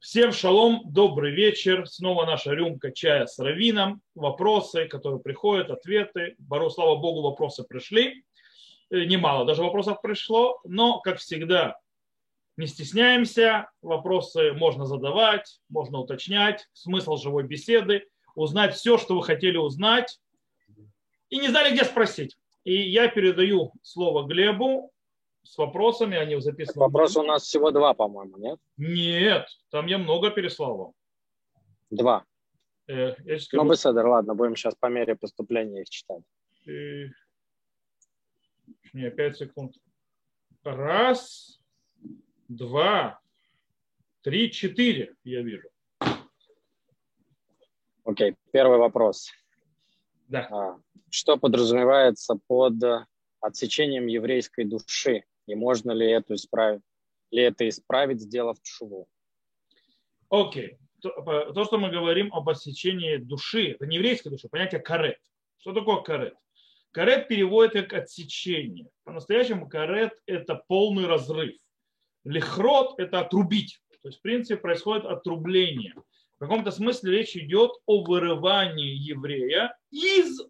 Всем шалом, добрый вечер. Снова наша рюмка чая с равином. Вопросы, которые приходят, ответы. Бору, слава богу, вопросы пришли. Э, немало даже вопросов пришло, но, как всегда, не стесняемся. Вопросы можно задавать, можно уточнять. Смысл живой беседы. Узнать все, что вы хотели узнать. И не знали, где спросить. И я передаю слово Глебу с вопросами, они записаны. Вопрос у нас всего два, по-моему, нет? Нет, там я много переслал вам. Два. Э, я скажу... Ну, беседер, ладно, будем сейчас по мере поступления их читать. Э, не, пять секунд. Раз, два, три, четыре, я вижу. Окей, первый вопрос. Да. А, что подразумевается под отсечением еврейской души? И можно ли это исправить, ли это исправить, сделав чуву? Окей. То, то, что мы говорим об отсечении души, это не еврейской души, понятие карет. Что такое карет? Карет переводит как отсечение. По-настоящему карет – это полный разрыв. Лихрот – это отрубить. То есть, в принципе, происходит отрубление. В каком-то смысле речь идет о вырывании еврея из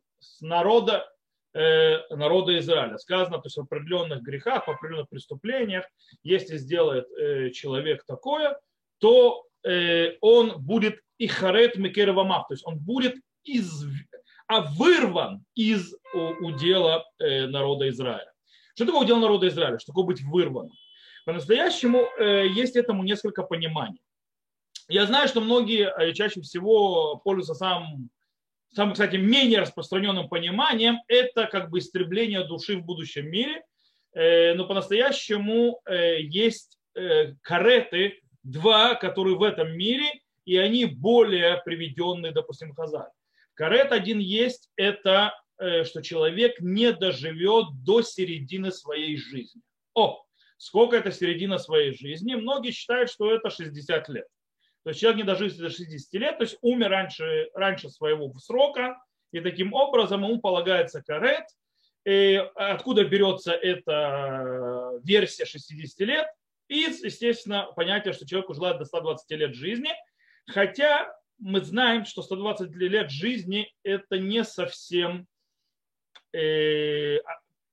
народа народа Израиля. Сказано, то есть в определенных грехах, в определенных преступлениях, если сделает э, человек такое, то э, он будет и харет то есть он будет из, а вырван из удела народа Израиля. Что такое удел народа Израиля? Что такое быть вырванным? По-настоящему есть этому несколько пониманий. Я знаю, что многие чаще всего пользуются самым самым, кстати, менее распространенным пониманием, это как бы истребление души в будущем мире. Э, но по-настоящему э, есть э, кареты, два, которые в этом мире, и они более приведенные, допустим, Хазар. Карет один есть, это что человек не доживет до середины своей жизни. О, сколько это середина своей жизни? Многие считают, что это 60 лет. То есть человек не дожил до 60 лет, то есть умер раньше, раньше своего срока, и таким образом ему полагается карет. И откуда берется эта версия 60 лет? Из, естественно, понятия, что человеку желает до 120 лет жизни. Хотя мы знаем, что 120 лет жизни это не совсем э,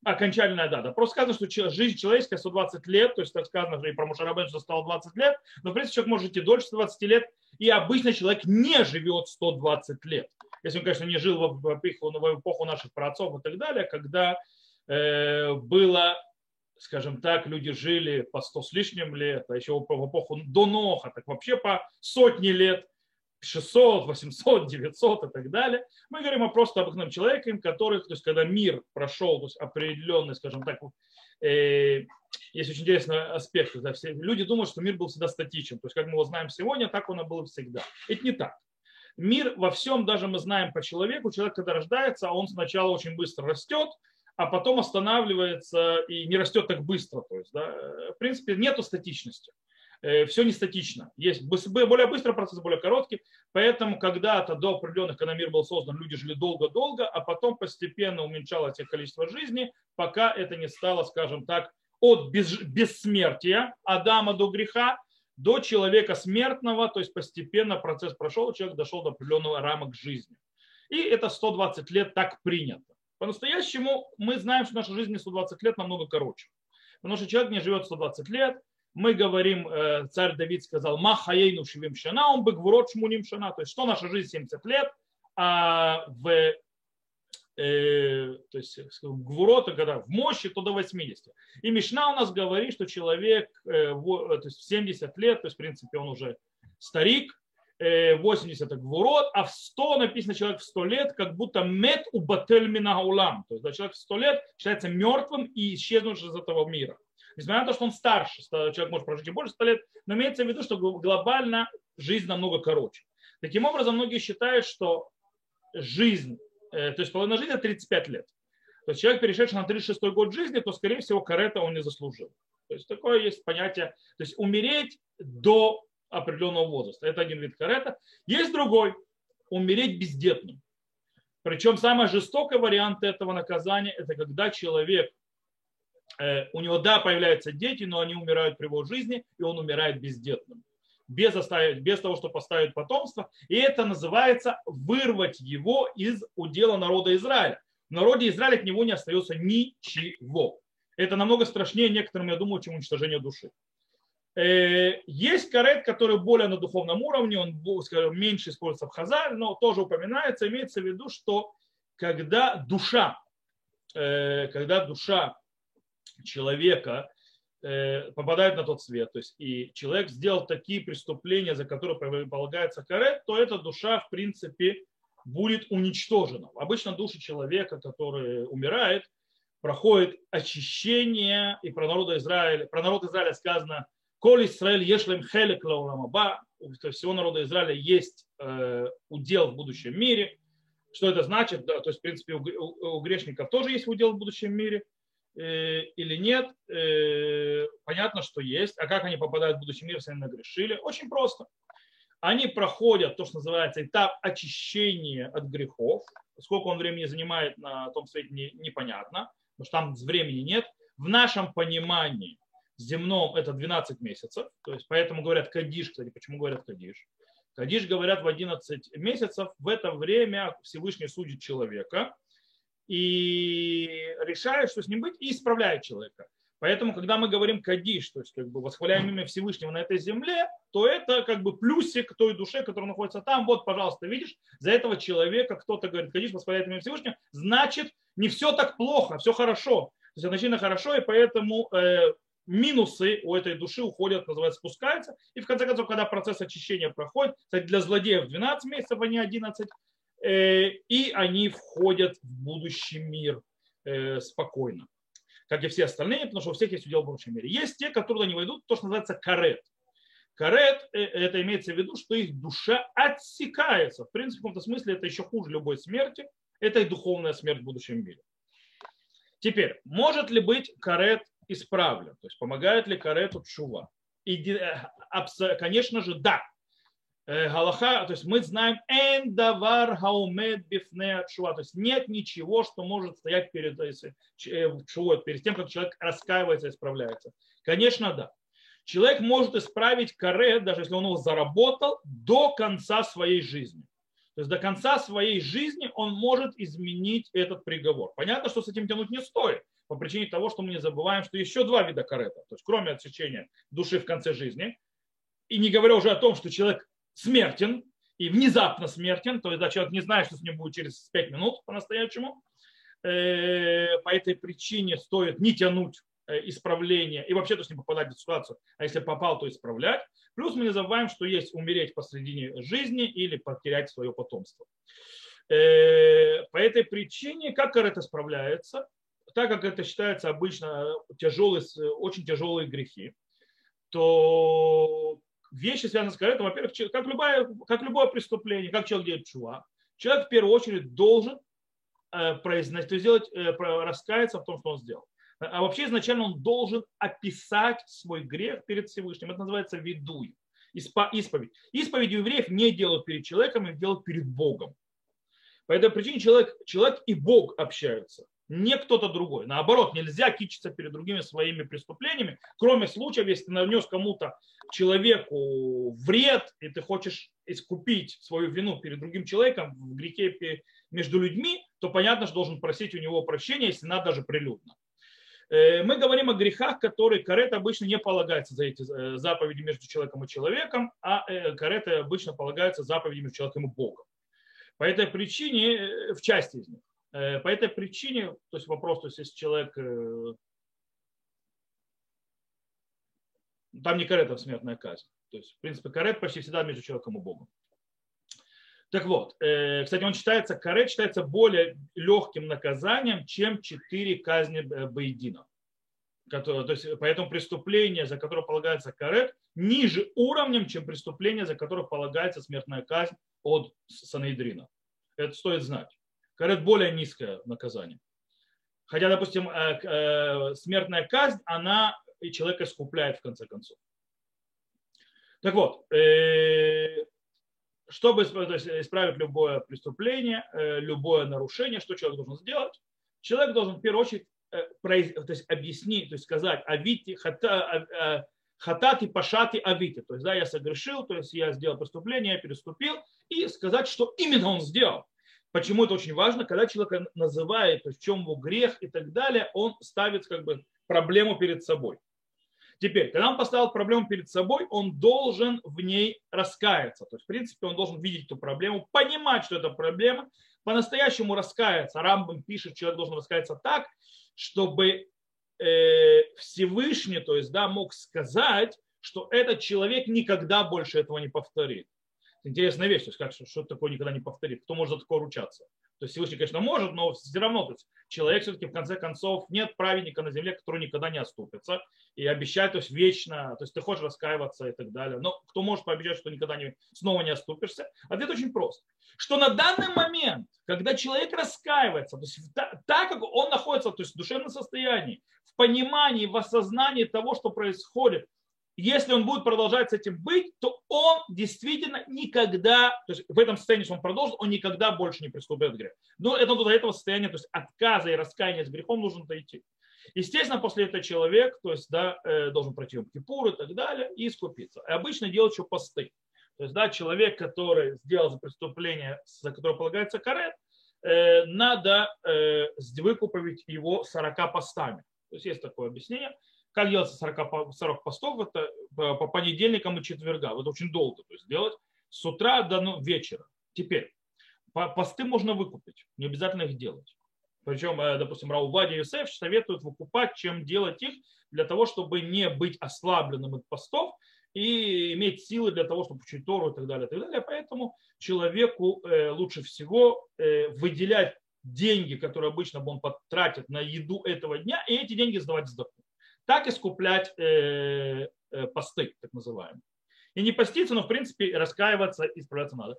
окончательная дата. Просто сказано, что жизнь человеческая 120 лет, то есть так сказано и про Мушарабен, что стало 20 лет, но в принципе человек может идти дольше 120 лет, и обычно человек не живет 120 лет. Если он, конечно, не жил в эпоху, в эпоху наших праотцов и так далее, когда э, было, скажем так, люди жили по 100 с лишним лет, а еще в эпоху до Ноха, так вообще по сотни лет – 600, 800, 900 и так далее. Мы говорим о просто обыкновенном человеке, который, то есть когда мир прошел то есть определенный, скажем так, э, есть очень интересный аспект. Да, все, люди думают, что мир был всегда статичен. То есть как мы его знаем сегодня, так он и был всегда. Это не так. Мир во всем, даже мы знаем по человеку, человек, когда рождается, он сначала очень быстро растет, а потом останавливается и не растет так быстро. То есть, да, в принципе, нету статичности. Э, все не статично. Есть более быстрый процесс, более короткий. Поэтому когда-то до определенных, когда мир был создан, люди жили долго-долго, а потом постепенно уменьшалось их количество жизни, пока это не стало, скажем так, от бессмертия Адама до греха до человека смертного, то есть постепенно процесс прошел, человек дошел до определенного рамок жизни. И это 120 лет так принято. По-настоящему мы знаем, что наша жизнь не 120 лет намного короче. Потому что человек не живет 120 лет, мы говорим, э, царь Давид сказал, махаейну шивим шана, он бы гвурот шмуним шана, то есть что наша жизнь 70 лет, а в э, то есть гвурота, когда в мощи, то до 80. И Мишна у нас говорит, что человек э, в, то есть в 70 лет, то есть в принципе он уже старик, 80 это гвурот, а в 100 написано человек в 100 лет, как будто мет у батель улам. То есть да, человек в 100 лет считается мертвым и исчезнувшим из этого мира несмотря на то, что он старше, человек может прожить и больше 100 лет, но имеется в виду, что глобально жизнь намного короче. Таким образом, многие считают, что жизнь, э, то есть половина жизни 35 лет. То есть человек, перешедший на 36 год жизни, то, скорее всего, карета он не заслужил. То есть такое есть понятие, то есть умереть до определенного возраста. Это один вид карета. Есть другой, умереть бездетным. Причем самый жестокий вариант этого наказания, это когда человек у него, да, появляются дети, но они умирают при его жизни, и он умирает бездетным. без, оставить, без того, чтобы поставить потомство. И это называется вырвать его из удела народа Израиля. В народе Израиля от него не остается ничего. Это намного страшнее некоторым, я думаю, чем уничтожение души. Э, есть карет, который более на духовном уровне, он скажем, меньше используется в Хазаль, но тоже упоминается, имеется в виду, что когда душа, э, когда душа человека э, попадает на тот свет, то есть и человек сделал такие преступления, за которые полагается карет, то эта душа, в принципе, будет уничтожена. Обычно души человека, который умирает, проходит очищение, и про народ Израиля, про народ Израиля сказано, Коль Израиль ешлем хелек лауламаба, у всего народа Израиля есть э, удел в будущем мире. Что это значит? Да, то есть, в принципе, у, у, у грешников тоже есть удел в будущем мире или нет. Э, понятно, что есть. А как они попадают в будущий мир, если они нагрешили? Очень просто. Они проходят то, что называется этап очищения от грехов. Сколько он времени занимает на том свете, непонятно, потому что там времени нет. В нашем понимании земном это 12 месяцев, то есть поэтому говорят Кадиш, кстати, почему говорят Кадиш? Кадиш говорят в 11 месяцев, в это время Всевышний судит человека и решает, что с ним быть, и исправляет человека. Поэтому, когда мы говорим Кадиш, то есть как бы восхваляем имя Всевышнего на этой земле, то это как бы плюсик той душе, которая находится там. Вот, пожалуйста, видишь, за этого человека кто-то говорит Кадиш, восхваляет имя Всевышнего, значит, не все так плохо, все хорошо. То есть относительно хорошо, и поэтому э, минусы у этой души уходят, называется, спускаются. И в конце концов, когда процесс очищения проходит, кстати, для злодеев 12 месяцев, а не 11, э, и они входят в будущий мир э, спокойно, как и все остальные, потому что у всех есть удел в будущем мире. Есть те, которые не войдут, то, что называется карет. Карет, э, это имеется в виду, что их душа отсекается. В принципе, в каком-то смысле это еще хуже любой смерти. Это и духовная смерть в будущем мире. Теперь, может ли быть карет исправлен. То есть помогает ли карету чува? И, э, конечно же, да. Э, Галаха, то есть мы знаем эндавар хаумед бифне чува. То есть нет ничего, что может стоять перед чувой, э, перед тем, как человек раскаивается и исправляется. Конечно, да. Человек может исправить карет, даже если он его заработал, до конца своей жизни. То есть до конца своей жизни он может изменить этот приговор. Понятно, что с этим тянуть не стоит по причине того, что мы не забываем, что еще два вида карета. То есть кроме отсечения души в конце жизни, и не говоря уже о том, что человек смертен, и внезапно смертен, то есть да, человек не знает, что с ним будет через пять минут по-настоящему, э, по этой причине стоит не тянуть э, исправление и вообще то есть не попадать в ситуацию, а если попал, то исправлять. Плюс мы не забываем, что есть умереть посредине жизни или потерять свое потомство. Э, по этой причине, как это справляется? так как это считается обычно тяжелые, очень тяжелые грехи, то вещи, связанные с каретом, во-первых, как, любое, как любое преступление, как человек делает чува, человек в первую очередь должен э, произносить, то есть сделать, э, раскаяться в том, что он сделал. А вообще изначально он должен описать свой грех перед Всевышним. Это называется видуй, исповедь. Исповедь у евреев не делают перед человеком, их делают перед Богом. По этой причине человек, человек и Бог общаются не кто-то другой. Наоборот, нельзя кичиться перед другими своими преступлениями, кроме случаев, если ты нанес кому-то человеку вред, и ты хочешь искупить свою вину перед другим человеком в грехе между людьми, то понятно, что должен просить у него прощения, если надо даже прилюдно. Э, мы говорим о грехах, которые карет обычно не полагается за эти э, заповеди между человеком и человеком, а э, карет обычно полагается заповеди между человеком и Богом. По этой причине, в части из них. Э, по этой причине, то есть вопрос, то есть если человек, э, там не карет, а смертная казнь. То есть, в принципе, карет почти всегда между человеком и Богом. Так вот, э, кстати, он считается, карет считается более легким наказанием, чем четыре казни. Которые, то есть, поэтому преступление, за которое полагается карет, ниже уровнем, чем преступление, за которое полагается смертная казнь от Санейдрина. Это стоит знать. Карет более низкое наказание. Хотя, допустим, э, э, смертная казнь, она и человека искупляет в конце концов. Так вот, э, чтобы исправить любое преступление, любое нарушение, что человек должен сделать? Человек должен в первую очередь то есть объяснить, то есть сказать, авити, хата, хатати, пашати, авити. То есть, да, я согрешил, то есть я сделал преступление, я переступил, и сказать, что именно он сделал. Почему это очень важно? Когда человек называет, в чем его грех и так далее, он ставит как бы проблему перед собой. Теперь, когда он поставил проблему перед собой, он должен в ней раскаяться. То есть, в принципе, он должен видеть эту проблему, понимать, что это проблема, по-настоящему раскаяться. Рамбам пишет, человек должен раскаяться так, чтобы э, Всевышний, то есть, да, мог сказать, что этот человек никогда больше этого не повторит. Интересная вещь, то есть как, что, что такое никогда не повторит, кто может за такое ручаться. То есть Всевышний, конечно, может, но все равно то есть человек все-таки в конце концов нет праведника на земле, который никогда не оступится и обещает, то есть вечно, то есть ты хочешь раскаиваться и так далее. Но кто может пообещать, что никогда не, снова не оступишься? Ответ очень прост. Что на данный момент, когда человек раскаивается, то есть так как он находится то есть в душевном состоянии, в понимании, в осознании того, что происходит, если он будет продолжать с этим быть, то он действительно никогда, то есть в этом состоянии, что он продолжит, он никогда больше не приступит к греху. Но это до этого состояния, то есть отказа и раскаяния с грехом нужно дойти. Естественно, после этого человек то есть, да, э, должен пройти кипур и так далее и искупиться. И обычно делают еще посты. То есть да, человек, который сделал за преступление, за которое полагается карет, э, надо э, выкупить его 40 постами. То есть есть такое объяснение. Как делается 40, 40 постов? Это по понедельникам и четвергам. Это очень долго то есть делать с утра до ну, вечера. Теперь, посты можно выкупить, не обязательно их делать. Причем, э, допустим, Раувади и Юсеф советуют выкупать, чем делать их, для того, чтобы не быть ослабленным от постов и иметь силы для того, чтобы учить Тору и так далее. И так далее. Поэтому человеку э, лучше всего э, выделять деньги, которые обычно он потратит на еду этого дня, и эти деньги сдавать сдаку так искуплять э, э, посты, так называемые. И не поститься, но в принципе раскаиваться и справляться надо.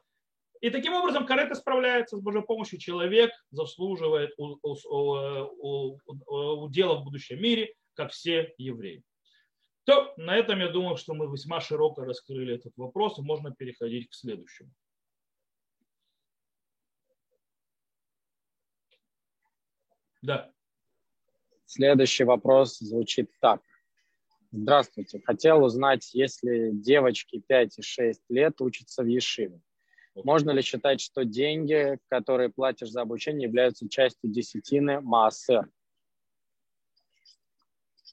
И таким образом карета справляется с Божьей помощью. Человек заслуживает удела в будущем мире, как все евреи. То на этом я думаю, что мы весьма широко раскрыли этот вопрос, и можно переходить к следующему. Да. Следующий вопрос звучит так. Здравствуйте. Хотел узнать, если девочки 5 и 6 лет учатся в Ешиве, можно ли считать, что деньги, которые платишь за обучение, являются частью десятины Маасер?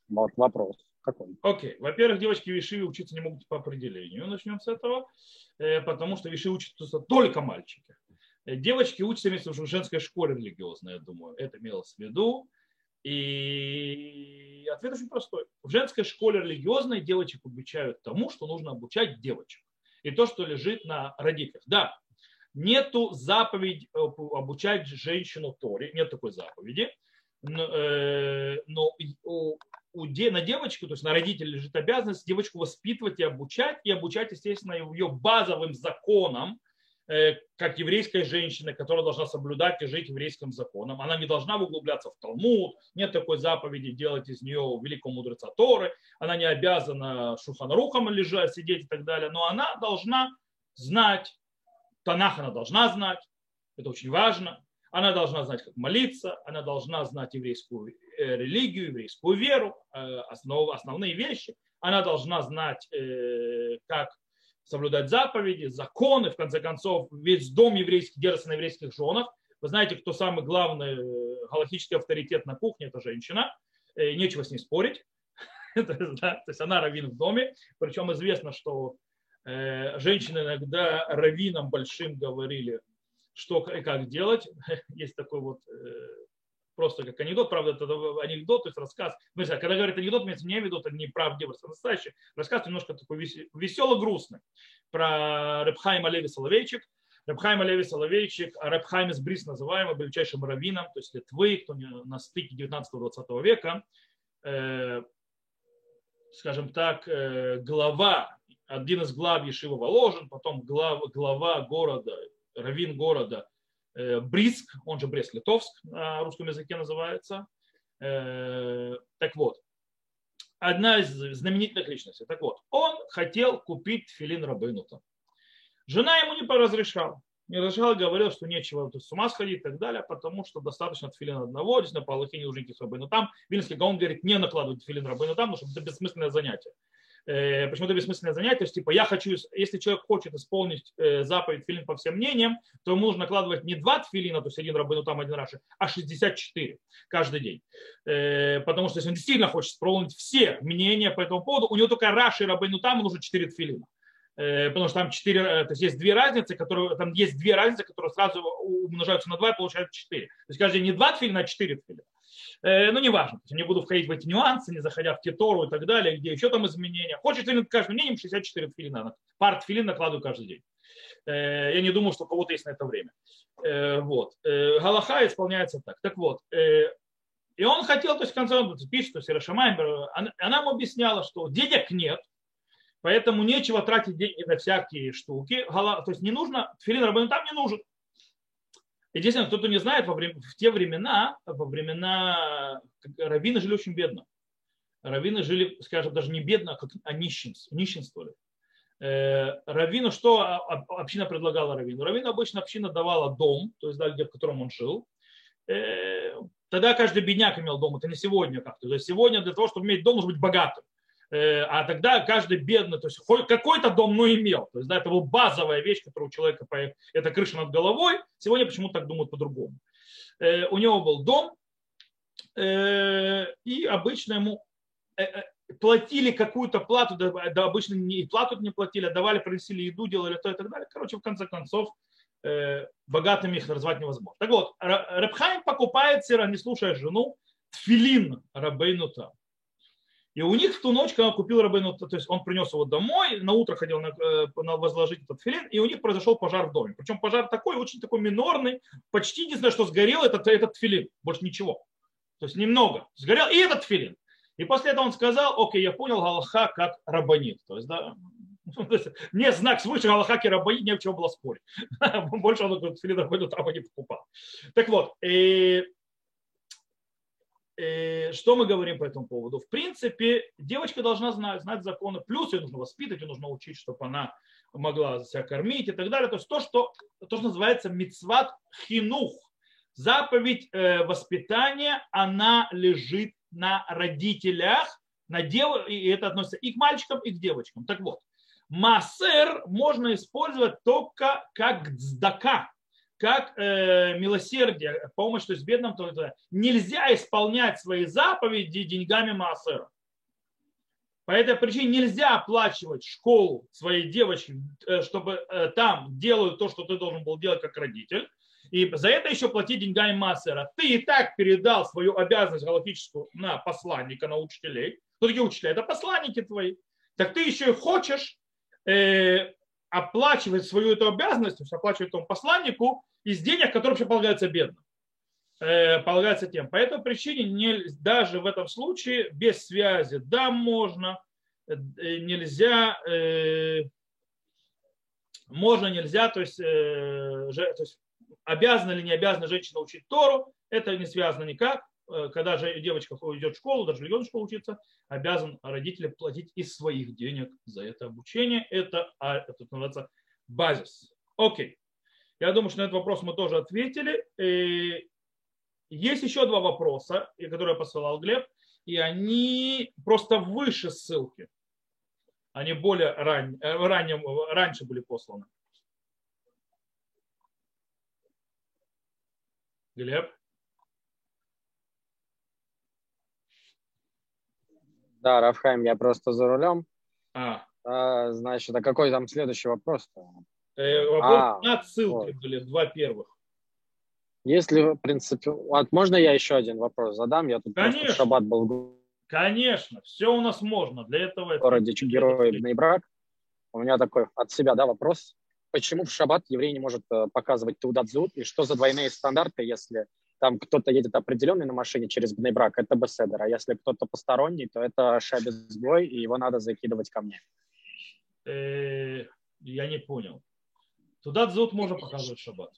Вот вопрос. Какой? Окей. Okay. Во-первых, девочки в Ешиве учиться не могут по определению. Начнем с этого. Э, потому что в Ешиве учатся только мальчики. Э, девочки учатся в женской школе религиозной, я думаю. Это имелось в виду. И ответ очень простой. В женской школе религиозной девочек обучают тому, что нужно обучать девочек. И то, что лежит на родителях. Да, нету заповедь э, обучать женщину Торе, нет такой заповеди. Но, э, но у, у, на девочку, то есть на родителей лежит обязанность девочку воспитывать и обучать, и обучать, естественно, ее базовым законам, как еврейская женщина, которая должна соблюдать и жить еврейским законом. Она не должна углубляться в Талмуд, нет такой заповеди делать из нее великого мудреца Торы, она не обязана шуханрухом лежать, сидеть и так далее, но она должна знать, Танах она должна знать, это очень важно, она должна знать, как молиться, она должна знать еврейскую э, религию, еврейскую веру, э, основ, основные вещи, она должна знать, как соблюдать заповеди, законы, в конце концов, весь дом еврейский держится на еврейских женах. Вы знаете, кто самый главный э, галактический авторитет на кухне, это женщина. Э, нечего с ней спорить. То есть она раввин в доме. Причем известно, что э, женщины иногда раввинам большим говорили, что и как делать. Есть такой вот просто как анекдот, правда, это анекдот, то есть рассказ. Ну, когда говорят анекдот, имеется не виду, это не правдиво, это настоящий. Рассказ немножко такой весело-грустный про Репхайма Леви Соловейчик. Репхайма Леви Соловейчик, а Репхайм из Брис называемый, величайшим раввином, то есть Литвы, кто на стыке 19-20 века, э, скажем так, э, глава, один из глав Ешива Воложен, потом глав, глава города, раввин города Э, Бриск, он же Брест-Литовск на русском языке называется. Э, так вот, одна из знаменитых личностей. Так вот, он хотел купить филин Рабынута. Жена ему не разрешала. Не разрешала, говорила, что нечего с ума сходить и так далее, потому что достаточно филин одного, здесь на Палахе не нужно идти с Рабыну там. Вильнский Гаон говорит, не накладывать филин Рабыну там, потому что это бессмысленное занятие. Э, почему-то бессмысленное занятие. То есть, типа, я хочу, если человек хочет исполнить э, заповедь филин по всем мнениям, то ему нужно накладывать не два филина, то есть один рабыну там, один раши, а 64 каждый день. Э, потому что если он действительно хочет исполнить все мнения по этому поводу, у него только раши и рабыну там нужно 4 филина потому что там четыре, то есть есть две разницы, которые, там есть две разницы, которые сразу умножаются на два и получают четыре. То есть каждый не два тфилина, а четыре тфилина. Э, ну, неважно, не буду входить в эти нюансы, не заходя в Кетору и так далее, где еще там изменения. Хочет тфилин каждым днем 64 тфилина, пар тфилин накладываю каждый день. Э, я не думаю, что у кого-то есть на это время. Э, вот. Галаха исполняется так. Так вот, и он хотел, то есть в конце он пишет, то есть Ирошамай, она ему объясняла, что денег нет, поэтому нечего тратить деньги на всякие штуки. То есть не нужно, тфилин рабын там не нужен. Единственное, кто-то не знает, в те времена, во времена раввины жили очень бедно. Раввины жили, скажем, даже не бедно, а, как, а нищенствовали. Э, раввину, что община предлагала раввину? Раввину обычно община давала дом, то есть да, где, в котором он жил. Э, тогда каждый бедняк имел дом, это не сегодня как-то. То есть сегодня для того, чтобы иметь дом, нужно быть богатым. Э, а тогда каждый бедный, то есть какой-то дом, ну, имел. То есть, да, это была базовая вещь, которая у человека, это крыша над головой. Сегодня почему-то так думают по-другому. Э, у него был дом, э, и обычно ему платили какую-то плату, да, обычно не плату не платили, а давали, приносили еду, делали то и так далее. Короче, в конце концов, богатыми их назвать невозможно. Так вот, Рабхайм покупает, не слушая жену, тфилин Рабейнута. И у них в ту ночь, когда купил Рабейну, то есть он принес его домой, на утро ходил на, э, на возложить этот филин, и у них произошел пожар в доме. Причем пожар такой, очень такой минорный, почти единственное, что сгорел, это этот филин, больше ничего. То есть немного. Сгорел и этот филин. И после этого он сказал, окей, я понял Галаха как рабанит. То есть, да, мне знак свыше Галаха и рабанит, не в чего было спорить. Больше он этот филин рабанит, рабанит покупал. Так вот, и что мы говорим по этому поводу? В принципе, девочка должна знать, знать законы, плюс ее нужно воспитывать, ее нужно учить, чтобы она могла себя кормить и так далее. То есть то, что, то, что называется мицват хинух, заповедь э, воспитания, она лежит на родителях, на дев... и это относится и к мальчикам, и к девочкам. Так вот, массер можно использовать только как дздака, как э, милосердие, помощь то есть бедным, то это нельзя исполнять свои заповеди деньгами Маасера. По этой причине нельзя оплачивать школу своей девочки, э, чтобы э, там делают то, что ты должен был делать как родитель. И за это еще платить деньгами Массера. Ты и так передал свою обязанность галактическую на посланника, на учителей. Кто такие учителя? Это посланники твои. Так ты еще и хочешь э, оплачивать свою эту обязанность, то есть оплачивать этому посланнику из денег, которые вообще полагаются бедным. Э, полагается тем. По этой причине не, даже в этом случае без связи, да, можно, э, нельзя, э, можно, нельзя, то есть, э, же, то есть обязана или не обязана женщина учить Тору, это не связано никак. Э, когда же девочка идет в школу, даже региональную школу учиться, обязан родители платить из своих денег за это обучение. Это, а, это называется базис. Окей. Я думаю, что на этот вопрос мы тоже ответили. И есть еще два вопроса, которые я посылал Глеб, и они просто выше ссылки. Они более ран... Э, ранним, раньше были посланы. Глеб? Да, Рафхайм, я просто за рулем. А. а значит, а какой там следующий вопрос-то? Э, вопрос а, на ссылке вот. были, два первых. Если, в принципе, вот можно я еще один вопрос задам? Я тут Конечно. шаббат был. Конечно, все у нас можно. Для этого... В городе героев брак. У меня такой от себя да, вопрос. Почему в шаббат еврей не может э, показывать Тудадзут? И что за двойные стандарты, если там кто-то едет определенный на машине через Бнейбрак, это беседер, а если кто-то посторонний, то это шабезгой, и его надо закидывать ко мне. Э, я не понял. Туда дзут можно показывать шаббат.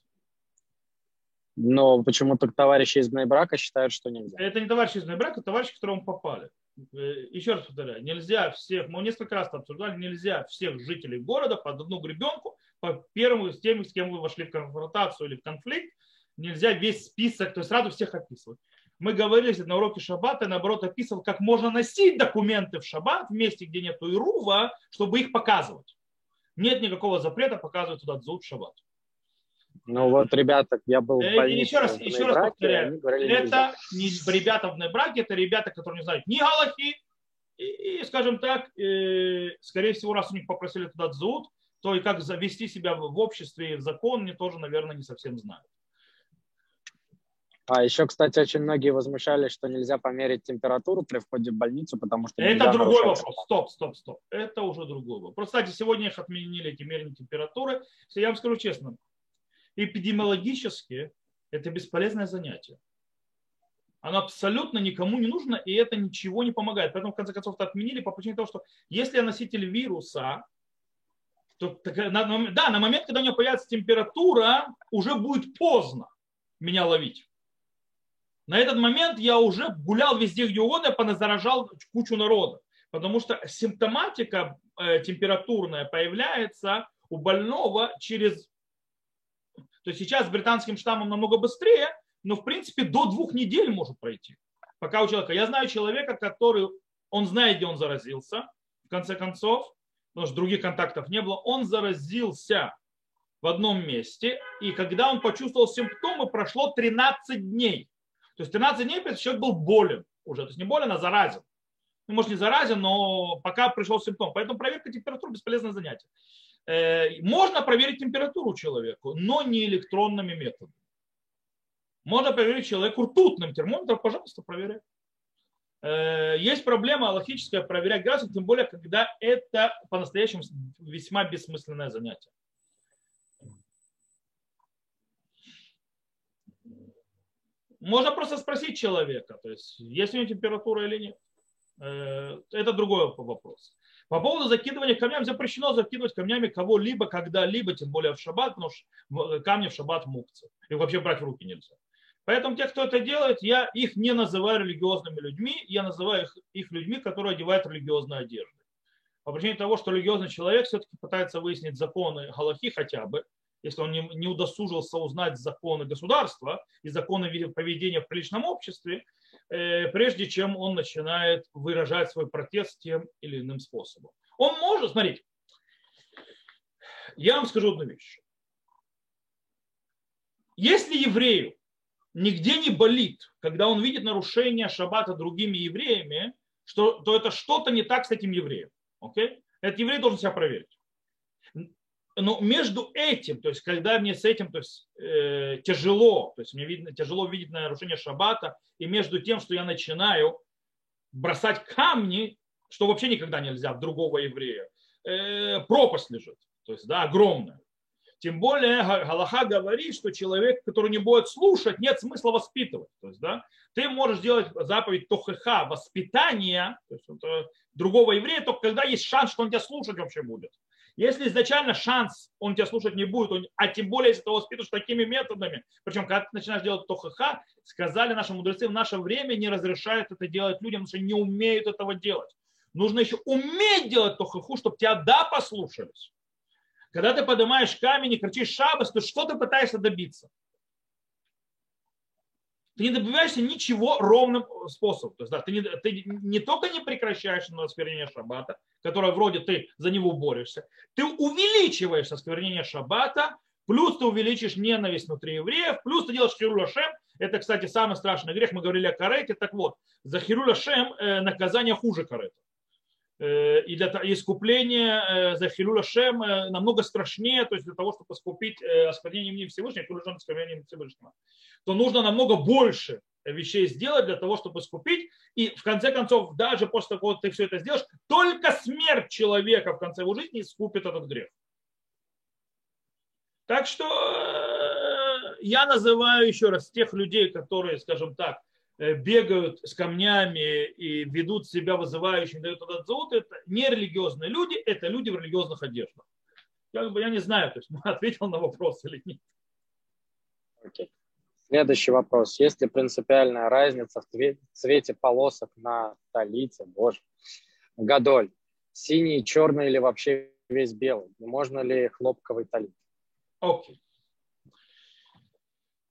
Но почему-то товарищи из Бнейбрака считают, что нельзя. Это не товарищи из Бнейбрака, это товарищи, к которым попали. Э, еще раз повторяю, нельзя всех, мы несколько раз обсуждали, нельзя всех жителей города под одну гребенку, по первому с теми, с кем вы вошли в конфронтацию или в конфликт, нельзя весь список, то есть сразу всех описывать. Мы говорили на уроке шаббата, наоборот, описывал, как можно носить документы в шаббат в месте, где нет ирува, чтобы их показывать. Нет никакого запрета показывать туда дзут в шаббат. Ну вот, ребята, я был в э, больнице. Еще раз, еще раз повторяю. Это не ребята в браке, это ребята, которые не знают ни галахи, и, и скажем так, э, скорее всего, раз у них попросили туда дзут, то и как завести себя в обществе и в закон, они тоже, наверное, не совсем знают. А еще, кстати, очень многие возмущались, что нельзя померить температуру при входе в больницу, потому что... Это другой вопрос. Стоп, стоп, стоп. Это уже другой вопрос. Просто, кстати, сегодня их отменили, эти мерения температуры. Я вам скажу честно, эпидемиологически это бесполезное занятие. Оно абсолютно никому не нужно, и это ничего не помогает. Поэтому, в конце концов, это отменили по причине того, что если я носитель вируса, то да, на момент, когда у него появится температура, уже будет поздно меня ловить. На этот момент я уже гулял везде, где угодно, поназаражал кучу народа. Потому что симптоматика э, температурная появляется у больного через... То есть сейчас с британским штаммом намного быстрее, но в принципе до двух недель может пройти. Пока у человека... Я знаю человека, который... Он знает, где он заразился, в конце концов, потому что других контактов не было. Он заразился в одном месте, и когда он почувствовал симптомы, прошло 13 дней. То есть 13 дней человек был болен уже. То есть не болен, а заразен. Ну, может, не заразен, но пока пришел симптом. Поэтому проверка температуры – бесполезное занятие. Э, можно проверить температуру человеку, но не электронными методами. Можно проверить человеку ртутным термометром, пожалуйста, проверяй. Э, есть проблема логическая проверять градусник, тем более, когда это по-настоящему весьма бессмысленное занятие. Можно просто спросить человека, то есть есть у него температура или нет. Э, это другой вопрос. По поводу закидывания камнями, запрещено закидывать камнями кого-либо, когда-либо, тем более в шаббат, потому что камни в шаббат мукцы. Их вообще брать в руки нельзя. Поэтому те, кто это делает, я их не называю религиозными людьми, я называю их, их людьми, которые одевают религиозную одежду. По причине того, что религиозный человек все-таки пытается выяснить законы Галахи хотя бы, если он не, не удосужился узнать законы государства и законы поведения в приличном обществе, э, прежде чем он начинает выражать свой протест тем или иным способом. Он может, смотрите, я вам скажу одну вещь. Если еврею нигде не болит, когда он видит нарушение шаббата другими евреями, что, то это что-то не так с этим евреем. Okay? Этот еврей должен себя проверить но между этим, то есть когда мне с этим то есть, э, тяжело, то есть мне видно, тяжело видеть нарушение шаббата, и между тем, что я начинаю бросать камни, что вообще никогда нельзя в другого еврея, э, пропасть лежит, то есть да, огромная. Тем более Галаха говорит, что человек, который не будет слушать, нет смысла воспитывать. То есть, да, ты можешь делать заповедь Тохеха, воспитания то есть, другого еврея, только когда есть шанс, что он тебя слушать вообще будет. Если изначально шанс, он тебя слушать не будет, он, а тем более, если ты его такими методами, причем, когда ты начинаешь делать тохаха, сказали наши мудрецы, в наше время не разрешают это делать людям, потому что не умеют этого делать. Нужно еще уметь делать тохаху, чтобы тебя да послушались. Когда ты поднимаешь камень и кричишь шабас, то что ты пытаешься добиться? Ты не добиваешься ничего ровным способом. То есть, да, ты, не, ты не только не прекращаешь осквернение шаббата, которое вроде ты за него борешься, ты увеличиваешь осквернение шаббата, плюс ты увеличишь ненависть внутри евреев, плюс ты делаешь хируля шем. Это, кстати, самый страшный грех. Мы говорили о карете. Так вот, за хируля шем э, наказание хуже карета. Э, и для искупления э, за Хилюля Шем э, намного страшнее, то есть для того, чтобы искупить осквернение имени Всевышнего, Хилюля осквернение Всевышнего, то нужно намного больше вещей сделать для того, чтобы искупить. И в конце концов, даже после того, как ты все это сделаешь, только смерть человека в конце его жизни искупит этот грех. Так что я называю еще раз тех людей, которые, скажем так, бегают с камнями и ведут себя вызывающими, дают этот зовут, это не религиозные люди, это люди в религиозных одеждах. Как бы я не знаю, то есть ответил на вопрос или нет. Okay. Следующий вопрос. Есть ли принципиальная разница в цвете полосок на талите, боже, гадоль? Синий, черный или вообще весь белый? Можно ли хлопковый талит? Окей. Okay.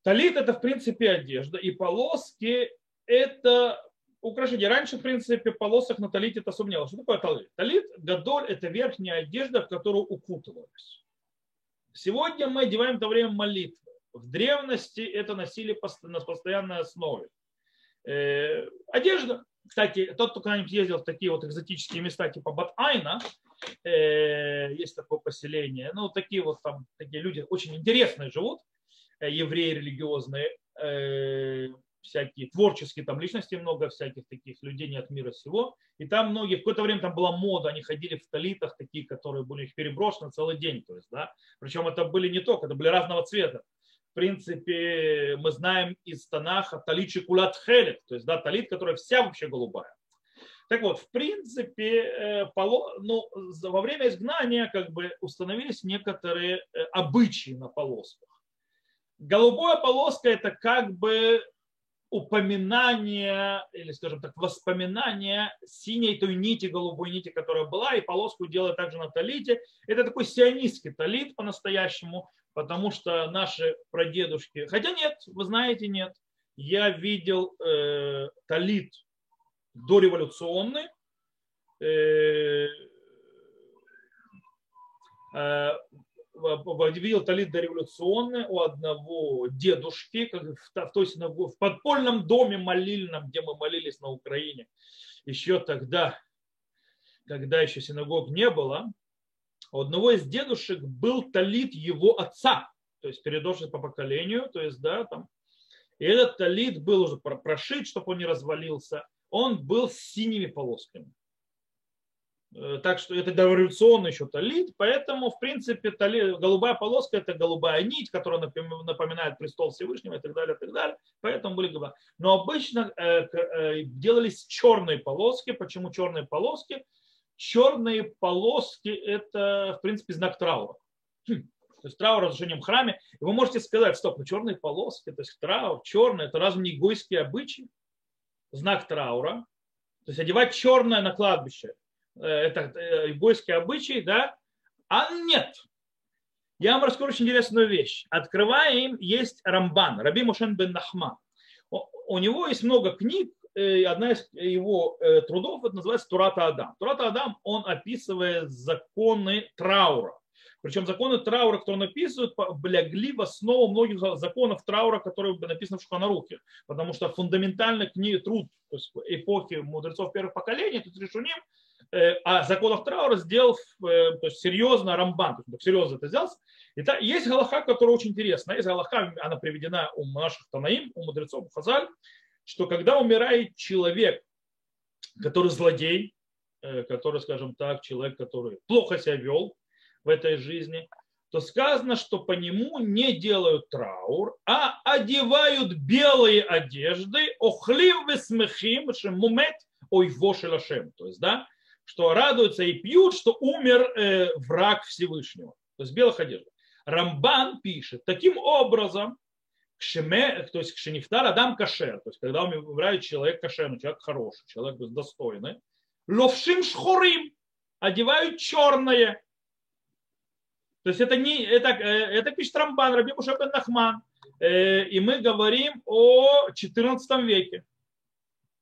Талит это в принципе одежда, и полоски это украшение. Раньше, в принципе, полосок на талите это было. Что такое талит? Талит, гадоль – это верхняя одежда, в которую укутывались. Сегодня мы одеваем во время молитвы. В древности это носили на постоянной основе. Э, одежда. Кстати, тот, кто когда-нибудь ездил в такие вот экзотические места, типа Батайна, э, есть такое поселение, ну, такие вот там, такие люди очень интересные живут, евреи религиозные, всякие творческие там личности много, всяких таких людей не от мира всего. И там многие, в какое-то время там была мода, они ходили в талитах такие, которые были их переброшены целый день. То есть, да? Причем это были не только, это были разного цвета. В принципе, мы знаем из Танаха талит шикулат хелет, то есть да, талит, которая вся вообще голубая. Так вот, в принципе, э, ну, во время изгнания как бы установились некоторые э, обычаи на полосках. Голубая полоска это как бы упоминание, или, скажем так, воспоминание синей той нити, голубой нити, которая была, и полоску делают также на талите. Это такой сионистский талит по-настоящему, потому что наши прадедушки, хотя нет, вы знаете, нет, я видел э, талит дореволюционный, э, э, видел талит дореволюционный у одного дедушки как в, той синагоге, в подпольном доме молильном, где мы молились на Украине. Еще тогда, когда еще синагог не было, у одного из дедушек был талит его отца, то есть передошный по поколению, то есть, да, там. И этот талит был уже прошит, чтобы он не развалился. Он был с синими полосками. Э, так что это дореволюционный еще талит, поэтому, в принципе, талит, голубая полоска – это голубая нить, которая напоминает престол Всевышнего и так далее, и так далее. Поэтому были голубые. Но обычно э, э, делались черные полоски. Почему черные полоски? Черные полоски – это, в принципе, знак траура. Хм. То есть траур разрушением в храме. И вы можете сказать, стоп, ну черные полоски, то есть траур, черный, это разве не гойские обычаи? Знак траура. То есть одевать черное на кладбище – это э, бойский обычай, да, а нет. Я вам расскажу очень интересную вещь. Открываем, есть Рамбан, Раби Мушен бен Нахман. У него есть много книг, э, одна из его трудов это называется Турата Адам. Турата Адам, он описывает законы траура. Причем законы траура, которые он описывает, легли в основу многих законов траура, которые написаны в Шуханарухе. Потому что фундаментальный книга, труд то есть эпохи мудрецов первых поколений, то есть Решуним, А законов траура сделал э, то есть серьезно Рамбан, то есть серьезно это сделал. И та, есть галаха, которая очень интересна. Есть галаха, она приведена у наших Танаим, у мудрецов, у Хазаль, что когда умирает человек, который злодей, э, который, скажем так, человек, который плохо себя вел в этой жизни, то сказано, что по нему не делают траур, а одевают белые одежды, охлив весмехим, шемумет ойво шелашем. То есть, да, что радуются и пьют, что умер э, враг Всевышнего. То есть белых одеждах. Рамбан пишет, таким образом, кшеме, то есть кшенифтар адам кашер, то есть когда умирает человек кашерный, человек хороший, человек достойный, ловшим шхорим, одевают черное. То есть это не, это, э, это пишет Рамбан, Раби Мушабен Нахман. Э, и мы говорим о 14 веке.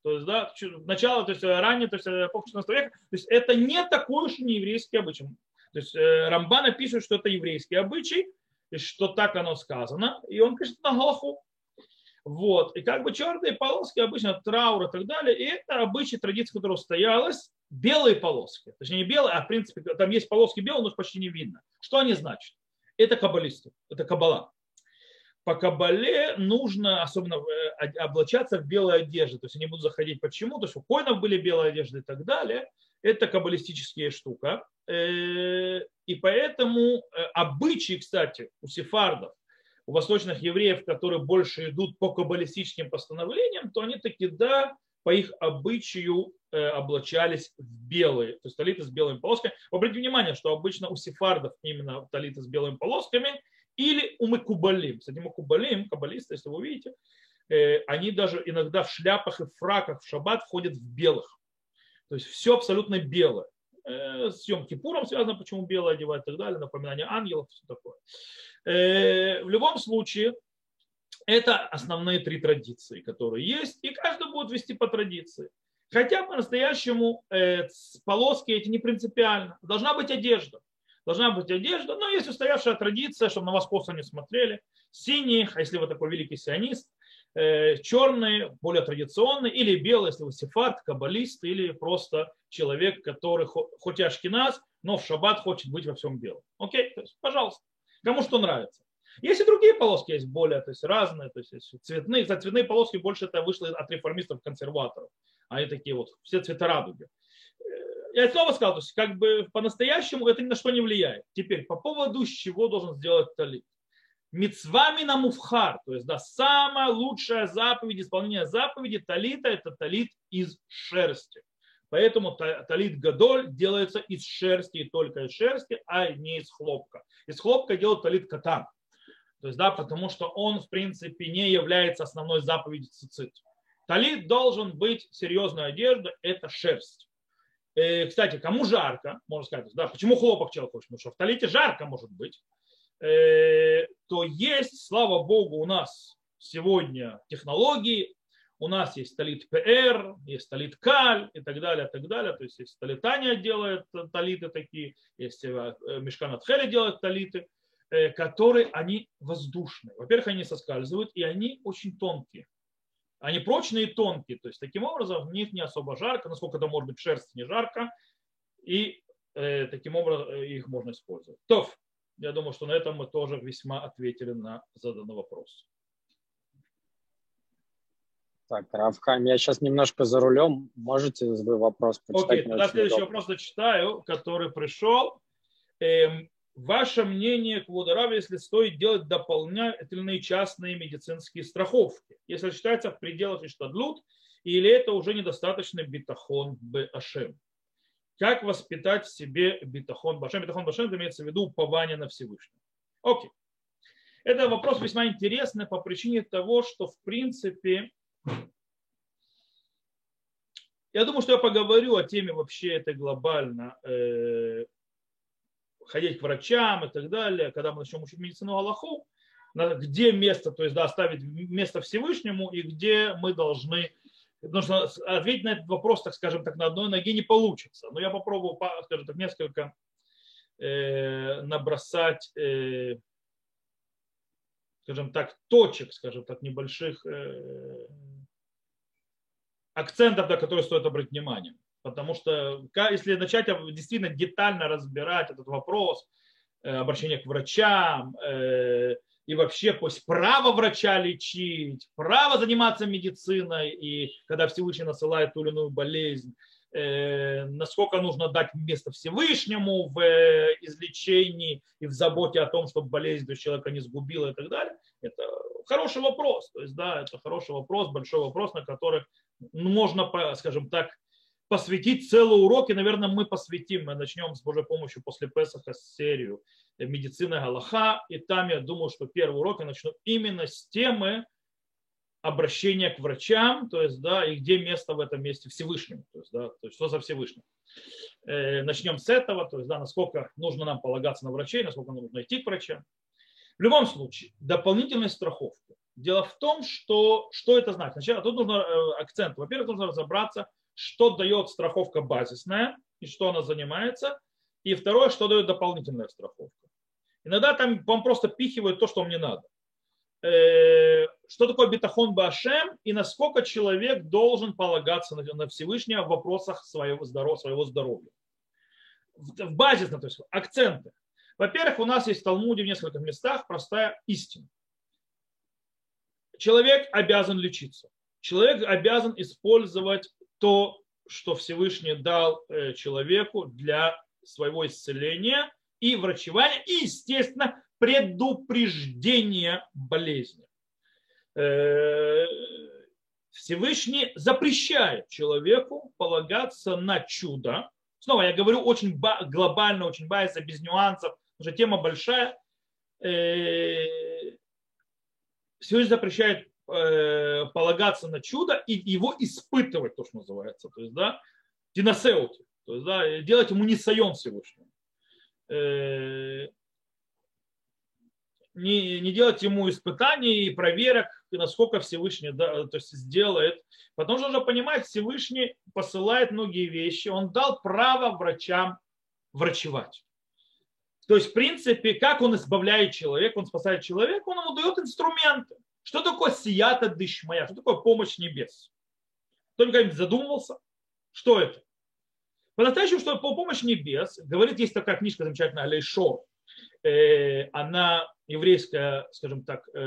То есть, да, начало, то есть э, ранее, то есть э, эпохи 14 века. То есть это не такой уж не еврейский обычай. То есть э, Рамбана пишет, что это еврейский обычай, что так оно сказано, и он пишет на Галаху. Вот. И как бы черные полоски, обычно траур и так далее, и это обычай, традиция, которая устоялась, белые полоски. Точнее, не белые, а в принципе, там есть полоски белые, но почти не видно. Что они значат? Это каббалисты, это каббала по Кабале нужно особенно э, облачаться в белой одежде. То есть они будут заходить почему? То есть у коинов были белые одежды и так далее. Это каббалистическая штука. Э, и поэтому э, обычаи, кстати, у сефардов, у восточных евреев, которые больше идут по каббалистическим постановлениям, то они таки, да, по их обычаю облачались в белые, то есть талиты с белыми полосками. Обратите внимание, что обычно у сефардов именно талиты с белыми полосками – или у Макубалим. Кстати, Макубалим, каббалисты, если вы увидите, э, они даже иногда в шляпах и фраках в шаббат ходят в белых. То есть все абсолютно белое. Э, с Йом Кипуром связано, почему белое одевать и так далее, напоминание ангелов, все такое. Э, в любом случае, Это основные три традиции, которые есть, и каждый будет вести по традиции. Хотя по-настоящему полоски эти не принципиально. Должна быть одежда. Должна быть одежда, но есть устоявшая традиция, чтобы на вас косо не смотрели. Синие, а если вы такой великий сионист, э, черные, более традиционные, или белые, если вы сефард, каббалист, или просто человек, который хоть и ашкеназ, но в шаббат хочет быть во всем белом. Окей, то есть, пожалуйста, кому что нравится. Есть и другие полоски, есть более то есть разные, то есть цветные. Кстати, цветные полоски больше это вышло от реформистов-консерваторов. Они такие вот, все цвета радуги. Я снова сказал, то есть как бы по-настоящему это ни на что не влияет. Теперь по поводу, чего должен сделать талит. Мецвами на муфхар, то есть да, самая лучшая заповедь, исполнение заповеди талита, это талит из шерсти. Поэтому талит гадоль делается из шерсти и только из шерсти, а не из хлопка. Из хлопка делают талит катан. То есть, да, потому что он, в принципе, не является основной заповедью цицит. Талит должен быть серьезная одежда, это шерсть. Э, кстати, кому жарко, можно сказать, да, почему хлопок человек хочет, потому что в талите жарко может быть, э, то есть, слава богу, у нас сегодня технологии, у нас есть талит ПР, есть талит Каль и так далее, так далее. То есть, есть талитания делает талиты такие, есть э, Мешкан Хели делает талиты. Которые они воздушные. Во-первых, они соскальзывают, и они очень тонкие. Они прочные и тонкие. То есть, таким образом, в них не особо жарко, насколько это может быть шерсть не жарко, и э, таким образом э, их можно использовать. То, я думаю, что на этом мы тоже весьма ответили на заданный вопрос. Так, Равхайм, я сейчас немножко за рулем. Можете вы вопрос почитать? Окей, тогда следующий удобно. вопрос зачитаю, который пришел. Эм, Ваше мнение, Квударав, если стоит делать дополнительные частные медицинские страховки, если считается в пределах Иштадлут, или это уже недостаточный битахон Башем. Как воспитать в себе битахон Башем? Битахон Башем имеется в виду упование на Всевышнего. Окей. Это вопрос весьма интересный по причине того, что в принципе я думаю, что я поговорю о теме вообще это глобально э, ходить к врачам и так далее, когда мы начнем учить медицину Аллаху, где место, то есть да, оставить место Всевышнему и где мы должны, потому что ответить на этот вопрос, так скажем так, на одной ноге не получится. Но я попробую, скажем так, несколько э, набросать, э, скажем так, точек, скажем так, небольших э, акцентов, на которые стоит обратить внимание. Потому что если начать действительно детально разбирать этот вопрос, э, обращение к врачам, э, и вообще пусть право врача лечить, право заниматься медициной, и когда Всевышний насылает ту или иную болезнь, э, насколько нужно дать место Всевышнему в излечении и в заботе о том, чтобы болезнь человека не сгубила и так далее, это хороший вопрос. То есть, да, это хороший вопрос, большой вопрос, на который можно, скажем так, посвятить целый урок, и, наверное, мы посвятим, мы начнем с Божьей помощью после Песаха серию медицины Галаха, и там я думаю, что первый урок я начну именно с темы обращения к врачам, то есть, да, и где место в этом месте Всевышнему, то есть, да, то есть, что за Всевышним. Э, начнем с этого, то есть, да, насколько нужно нам полагаться на врачей, насколько нам нужно идти к врачам. В любом случае, дополнительная страховка. Дело в том, что, что это значит. Сначала тут нужно э, акцент. Во-первых, нужно разобраться, что дает страховка базисная и что она занимается, и второе, что дает дополнительная страховка. Иногда там вам просто пихивают то, что вам не надо. Э, что такое бетахон башем и насколько человек должен полагаться на Всевышнего в вопросах своего здоровья. Своего здоровья. В базисном, то есть акценты. Во-первых, у нас есть в Талмуде в нескольких местах простая истина. Человек обязан лечиться. Человек обязан использовать то, что Всевышний дал э, человеку для своего исцеления и врачевания, и, естественно, предупреждения болезни. Э, Всевышний запрещает человеку полагаться на чудо. Снова я говорю очень глобально, очень базисно, без нюансов, потому что тема большая. Э, Всевышний запрещает Э, полагаться на чудо и его испытывать, то, что называется. То есть, да, диносеути. То есть, да, делать ему не сайон Всевышнему. Э, не, не делать ему испытаний и проверок, насколько Всевышний да, то есть сделает. Потому что уже понимает, Всевышний посылает многие вещи. Он дал право врачам врачевать. То есть, в принципе, как он избавляет человека, он спасает человека, он ему дает инструменты. Что такое сията дышмая? Что такое помощь небес? Кто-нибудь задумывался? Что это? По-настоящему, что по помощь небес, говорит, есть такая книжка замечательная, Алейшо, э, она еврейская, скажем так, э,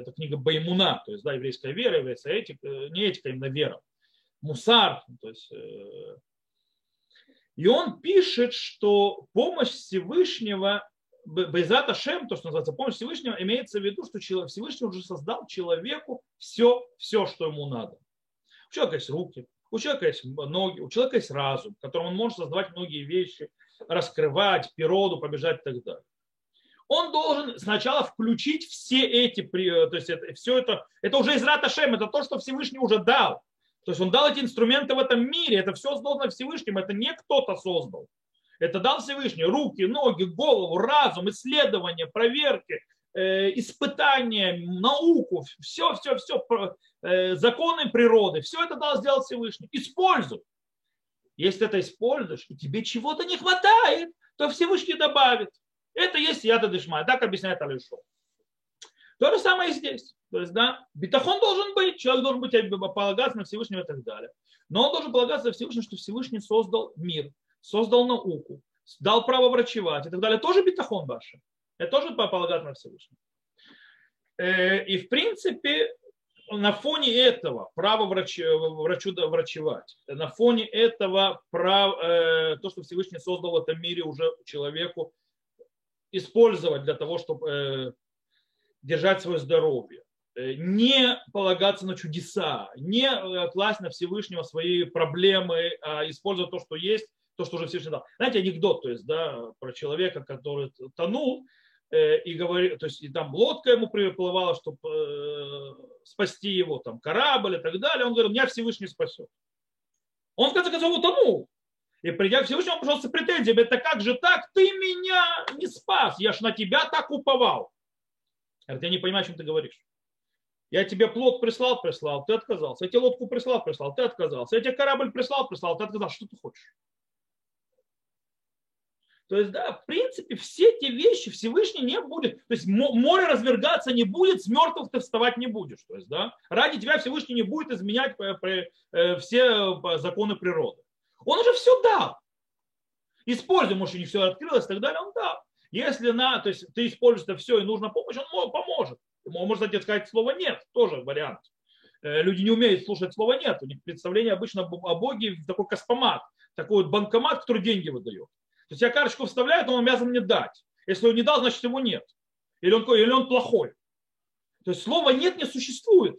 это книга Баймуна, то есть, да, еврейская вера, еврейская этика, э, не этика, именно вера. Мусар, то есть, и он пишет, что помощь Всевышнего, Байзат Ашем, то, что называется помощь Всевышнего, имеется в виду, что Всевышний уже создал человеку все, все, что ему надо. У человека есть руки, у человека есть ноги, у человека есть разум, которым он может создавать многие вещи, раскрывать природу, побежать и так далее. Он должен сначала включить все эти, то есть это, все это, это уже из Раташем, это то, что Всевышний уже дал. То есть он дал эти инструменты в этом мире, это все создано Всевышним, это не кто-то создал. Это дал Всевышний руки, ноги, голову, разум, исследования, проверки, э, испытания, науку, все, все, все, э, законы природы, все это дал сделать Всевышний. Используй. Если ты это используешь, и тебе чего-то не хватает, то Всевышний добавит. Это есть яда дышма. Так объясняет Алишо. То же самое и здесь. То есть, да, битахон должен быть, человек должен быть полагаться на Всевышнего и так далее. Но он должен полагаться на Всевышнего, что Всевышний создал мир, создал науку, дал право врачевать и так далее. Тоже битахон ваше. Это тоже полагаться на Всевышнего. Э, и в принципе, на фоне этого право врач, врачу врачевать, на фоне этого прав, э, то, что Всевышний создал в этом мире уже человеку, использовать для того, чтобы э, держать свое здоровье, э, не полагаться на чудеса, не э, класть на Всевышнего свои проблемы, а использовать то, что есть, то, что уже Всевышний дал. Знаете, анекдот, то есть, да, про человека, который тонул, э, и говорит, то есть и там лодка ему приплывала, чтобы спасти его, там корабль и так далее. Он говорит, меня Всевышний спасет. Он в конце концов утонул. И придя к Всевышнему, он пришел с претензиями, это как же так, ты меня не спас, я ж на тебя так уповал. Я не понимаю, о чем ты говоришь. Я тебе плод прислал, прислал, ты отказался. Я тебе лодку прислал, прислал, ты отказался. Я тебе корабль прислал, прислал, ты отказался. Что ты хочешь? То есть, да, в принципе, все эти вещи Всевышний не будет. То есть море развергаться не будет, с мертвых ты вставать не будешь. То есть, да, ради тебя Всевышний не будет изменять э, все э, законы природы. Он уже все дал. Используй, может, не все открылось и так далее, он дал. Если на, то есть ты используешь это все и нужна помощь, он поможет. Он может, кстати, сказать слово нет, тоже вариант. Э, люди не умеют слушать слово нет. У них представление обычно о Боге такой каспомат, такой банкомат, который деньги выдает. То есть я карточку вставляю, то он обязан мне дать. Если он не дал, значит его нет. Или он, или он плохой. То есть слова нет не существует.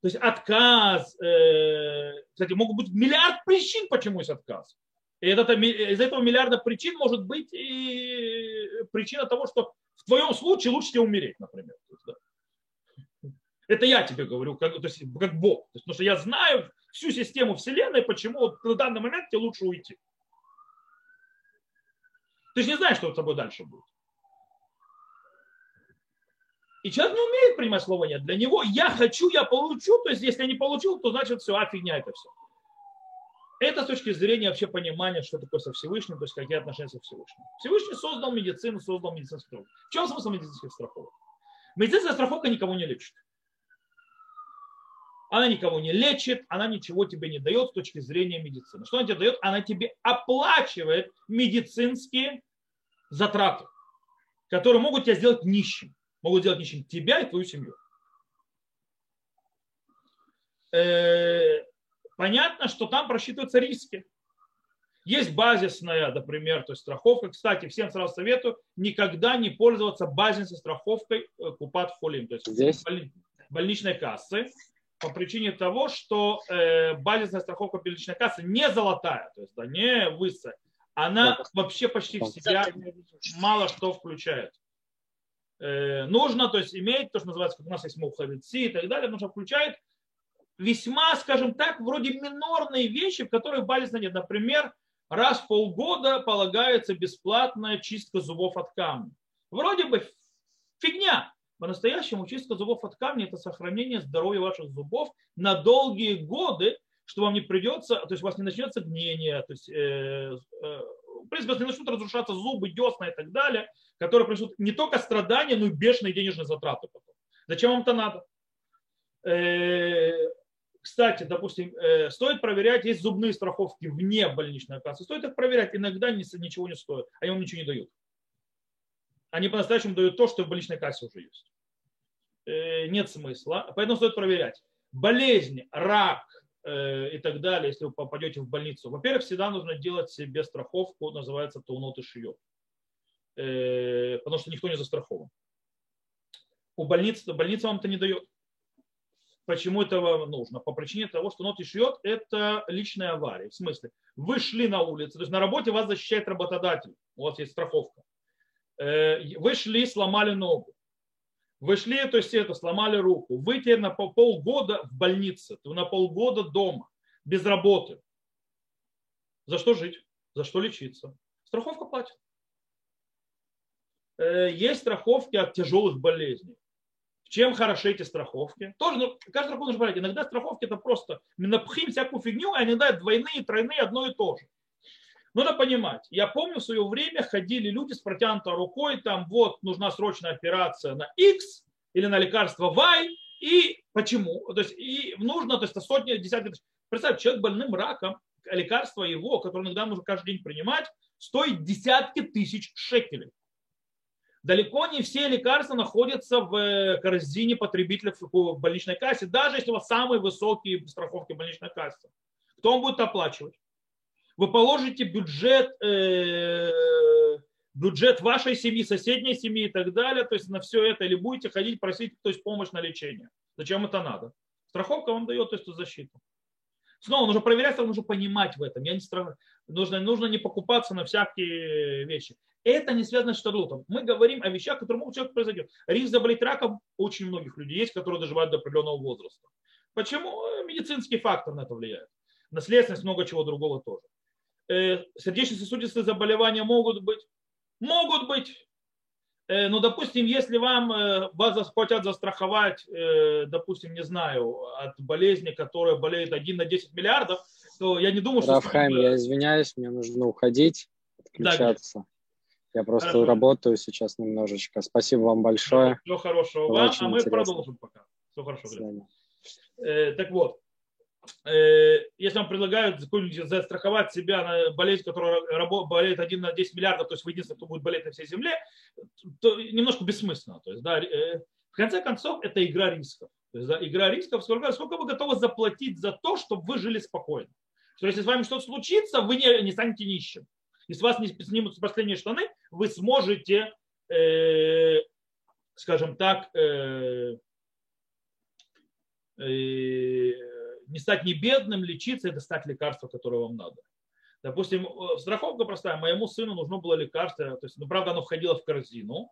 То есть отказ, э, кстати, могут быть миллиард причин, почему есть отказ. И это, из этого миллиарда причин может быть и причина того, что в твоем случае лучше тебе умереть, например. Это я тебе говорю, как, то есть, как Бог. То есть, потому что я знаю всю систему Вселенной, почему на данный момент тебе лучше уйти. Ты же не знаешь, что с тобой дальше будет. И человек не умеет принимать слово нет. Для него я хочу, я получу. То есть, если я не получил, то значит все, а фигня это все. Это с точки зрения вообще понимания, что такое со Всевышним, то есть какие отношения со Всевышним. Всевышний создал медицину, создал медицинскую страховку. В чем смысл медицинских страховок? Медицинская страховка никого не лечит. Она никого не лечит, она ничего тебе не дает с точки зрения медицины. Что она тебе дает? Она тебе оплачивает медицинские затраты, которые могут тебя сделать нищим. Могут сделать нищим тебя и твою семью. Э, понятно, что там просчитываются риски. Есть базисная, например, то есть страховка. Кстати, всем сразу советую никогда не пользоваться базисной страховкой э, Купат Холим, то есть Здесь? больничной кассы, по причине того, что э, базисная страховка больничной кассы не золотая, то есть да, не высокая, она да. вообще почти в себя мало что включает. Э, нужно, то есть иметь то, что называется, как у нас есть мухавицы и так далее, нужно включать весьма, скажем так, вроде минорные вещи, в которых базисно нет. Например, раз в полгода полагается бесплатная чистка зубов от камня. Вроде бы фигня По-настоящему чистка зубов от камня – это сохранение здоровья ваших зубов на долгие годы, что вам не придется, то есть у вас не начнется гнение, то есть, э, э, в принципе, не начнут разрушаться зубы, десна и так далее, которые принесут не только страдания, но и бешеные денежные затраты потом. Зачем вам это надо? Э, кстати, допустим, э, стоит проверять, есть зубные страховки вне больничной кассы. Стоит их проверять, иногда ничего не стоит, они вам ничего не дают. Они по-настоящему дают то, что в больничной кассе уже есть. Э, нет смысла, поэтому стоит проверять. Болезни, рак и так далее, если вы попадете в больницу. Во-первых, всегда нужно делать себе страховку, называется таунот и шиет. Потому что никто не застрахован. У больницы, больница вам это не дает. Почему это вам нужно? По причине того, что нот шьет – это личная авария. В смысле, вы шли на улице, то есть на работе вас защищает работодатель, у вас есть страховка. Э, вы шли, сломали ногу. Вы шли, то есть это, сломали руку. Вы теперь на полгода в больнице, на полгода дома, без работы. За что жить? За что лечиться? Страховка платит. Э, есть страховки от тяжелых болезней. Чем хороши эти страховки? Тоже, ну, каждый страховку нужно понять. Иногда страховки это просто мы напхим всякую фигню, а иногда двойные, тройные, одно и то же. Надо понимать. Я помню, в свое время ходили люди с протянутой рукой, там вот нужна срочная операция на X или на лекарство Y, и почему? То есть и нужно, то есть сотни, десятки тысяч. Представь, человек больным раком, лекарство его, которое иногда нужно каждый день принимать, стоит десятки тысяч шекелей. Далеко не все лекарства находятся в э, корзине потребителей в больничной кассе, даже если у вас самые высокие страховки больничной кассы. Кто вам будет оплачивать? Вы положите бюджет, э, бюджет вашей семьи, соседней семьи и так далее, то есть на все это, или будете ходить просить то есть, помощь на лечение. Зачем это надо? Страховка вам дает то есть, защиту. Снова нужно проверять, нужно понимать в этом. Я не страх... нужно, нужно не покупаться на всякие вещи. Это не связано с штадлутом. Мы говорим о вещах, которые могут человек произойти. Риск заболеть раком очень многих людей есть, которые доживают до определенного возраста. Почему? Э, медицинский фактор на это влияет. Наследственность, много чего другого тоже. Э, сердечно-сосудистые заболевания могут быть. Могут быть. Э, но, допустим, если вам вас хотят застраховать, допустим, не знаю, от болезни, которая болеет 1 на 10 миллиардов, то я не думаю, что... Рафхайм, я извиняюсь, мне нужно уходить, отключаться. Да, я просто Хорошо. работаю сейчас немножечко. Спасибо вам большое. Всего хорошего вам, а мы интересно. продолжим пока. Все хорошо. Э, так вот, э, если вам предлагают застраховать себя на болезнь, которая болеет 1 на 10 миллиардов, то есть вы единственный, кто будет болеть на всей земле, то немножко бессмысленно. То есть, да, э, в конце концов, это игра рисков. То есть, да, игра рисков, сколько, сколько вы готовы заплатить за то, чтобы вы жили спокойно. Что если с вами что-то случится, вы не, не станете нищим и с вас не снимут последние штаны, вы сможете, э, скажем так, э, э, не стать не бедным, лечиться и достать лекарство, которое вам надо. Допустим, э, страховка простая. Моему сыну нужно было лекарство, то есть, ну, правда, оно входило в корзину.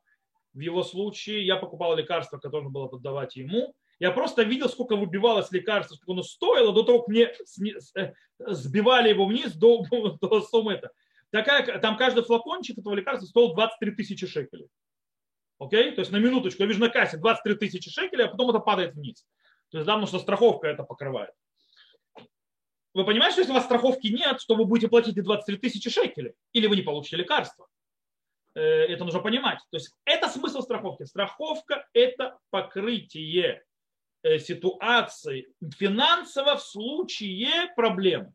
В его случае я покупал лекарство, которое нужно было подавать ему. Я просто видел, сколько выбивалось лекарство, сколько оно стоило до того, как мне э, сбивали его вниз до, до суммы. Это. Такая, там каждый флакончик этого лекарства стоил 23 тысячи шекелей. Окей? То есть на минуточку, я вижу на кассе 23 тысячи шекелей, а потом это падает вниз. То есть, да, потому что страховка это покрывает. Вы понимаете, что если у вас страховки нет, что вы будете платить и 23 тысячи шекелей, или вы не получите лекарство. Э, это нужно понимать. То есть это смысл страховки. Страховка – это покрытие э, ситуации финансово в случае проблемы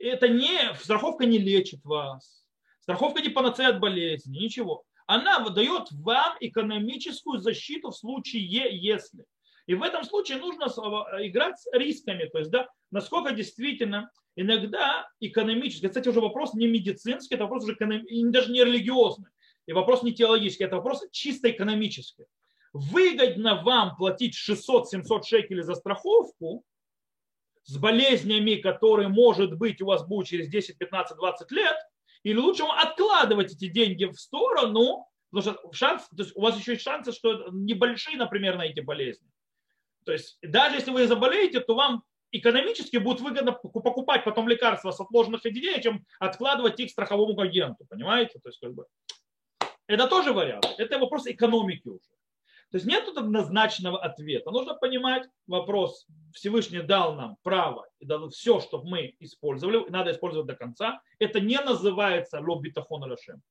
это не, страховка не лечит вас, страховка не панацея от болезни, ничего. Она выдает вам экономическую защиту в случае, если. И в этом случае нужно играть с рисками, то есть, да, насколько действительно иногда экономически, кстати, уже вопрос не медицинский, это вопрос уже даже не религиозный, и вопрос не теологический, это вопрос чисто экономический. Выгодно вам платить 600-700 шекелей за страховку, с болезнями, которые, может быть, у вас будут через 10, 15, 20 лет, или лучше вам откладывать эти деньги в сторону, потому что шанс, то есть у вас еще есть шансы, что небольшие, например, на эти болезни. То есть даже если вы заболеете, то вам экономически будет выгодно покупать потом лекарства с отложенных отделений, чем откладывать их страховому агенту, понимаете? То есть как бы Это тоже вариант. Это вопрос экономики уже. То есть нет тут однозначного ответа. Нужно понимать вопрос. Всевышний дал нам право и дал все, чтобы мы использовали, и надо использовать до конца. Это не называется лоб битахон лашем.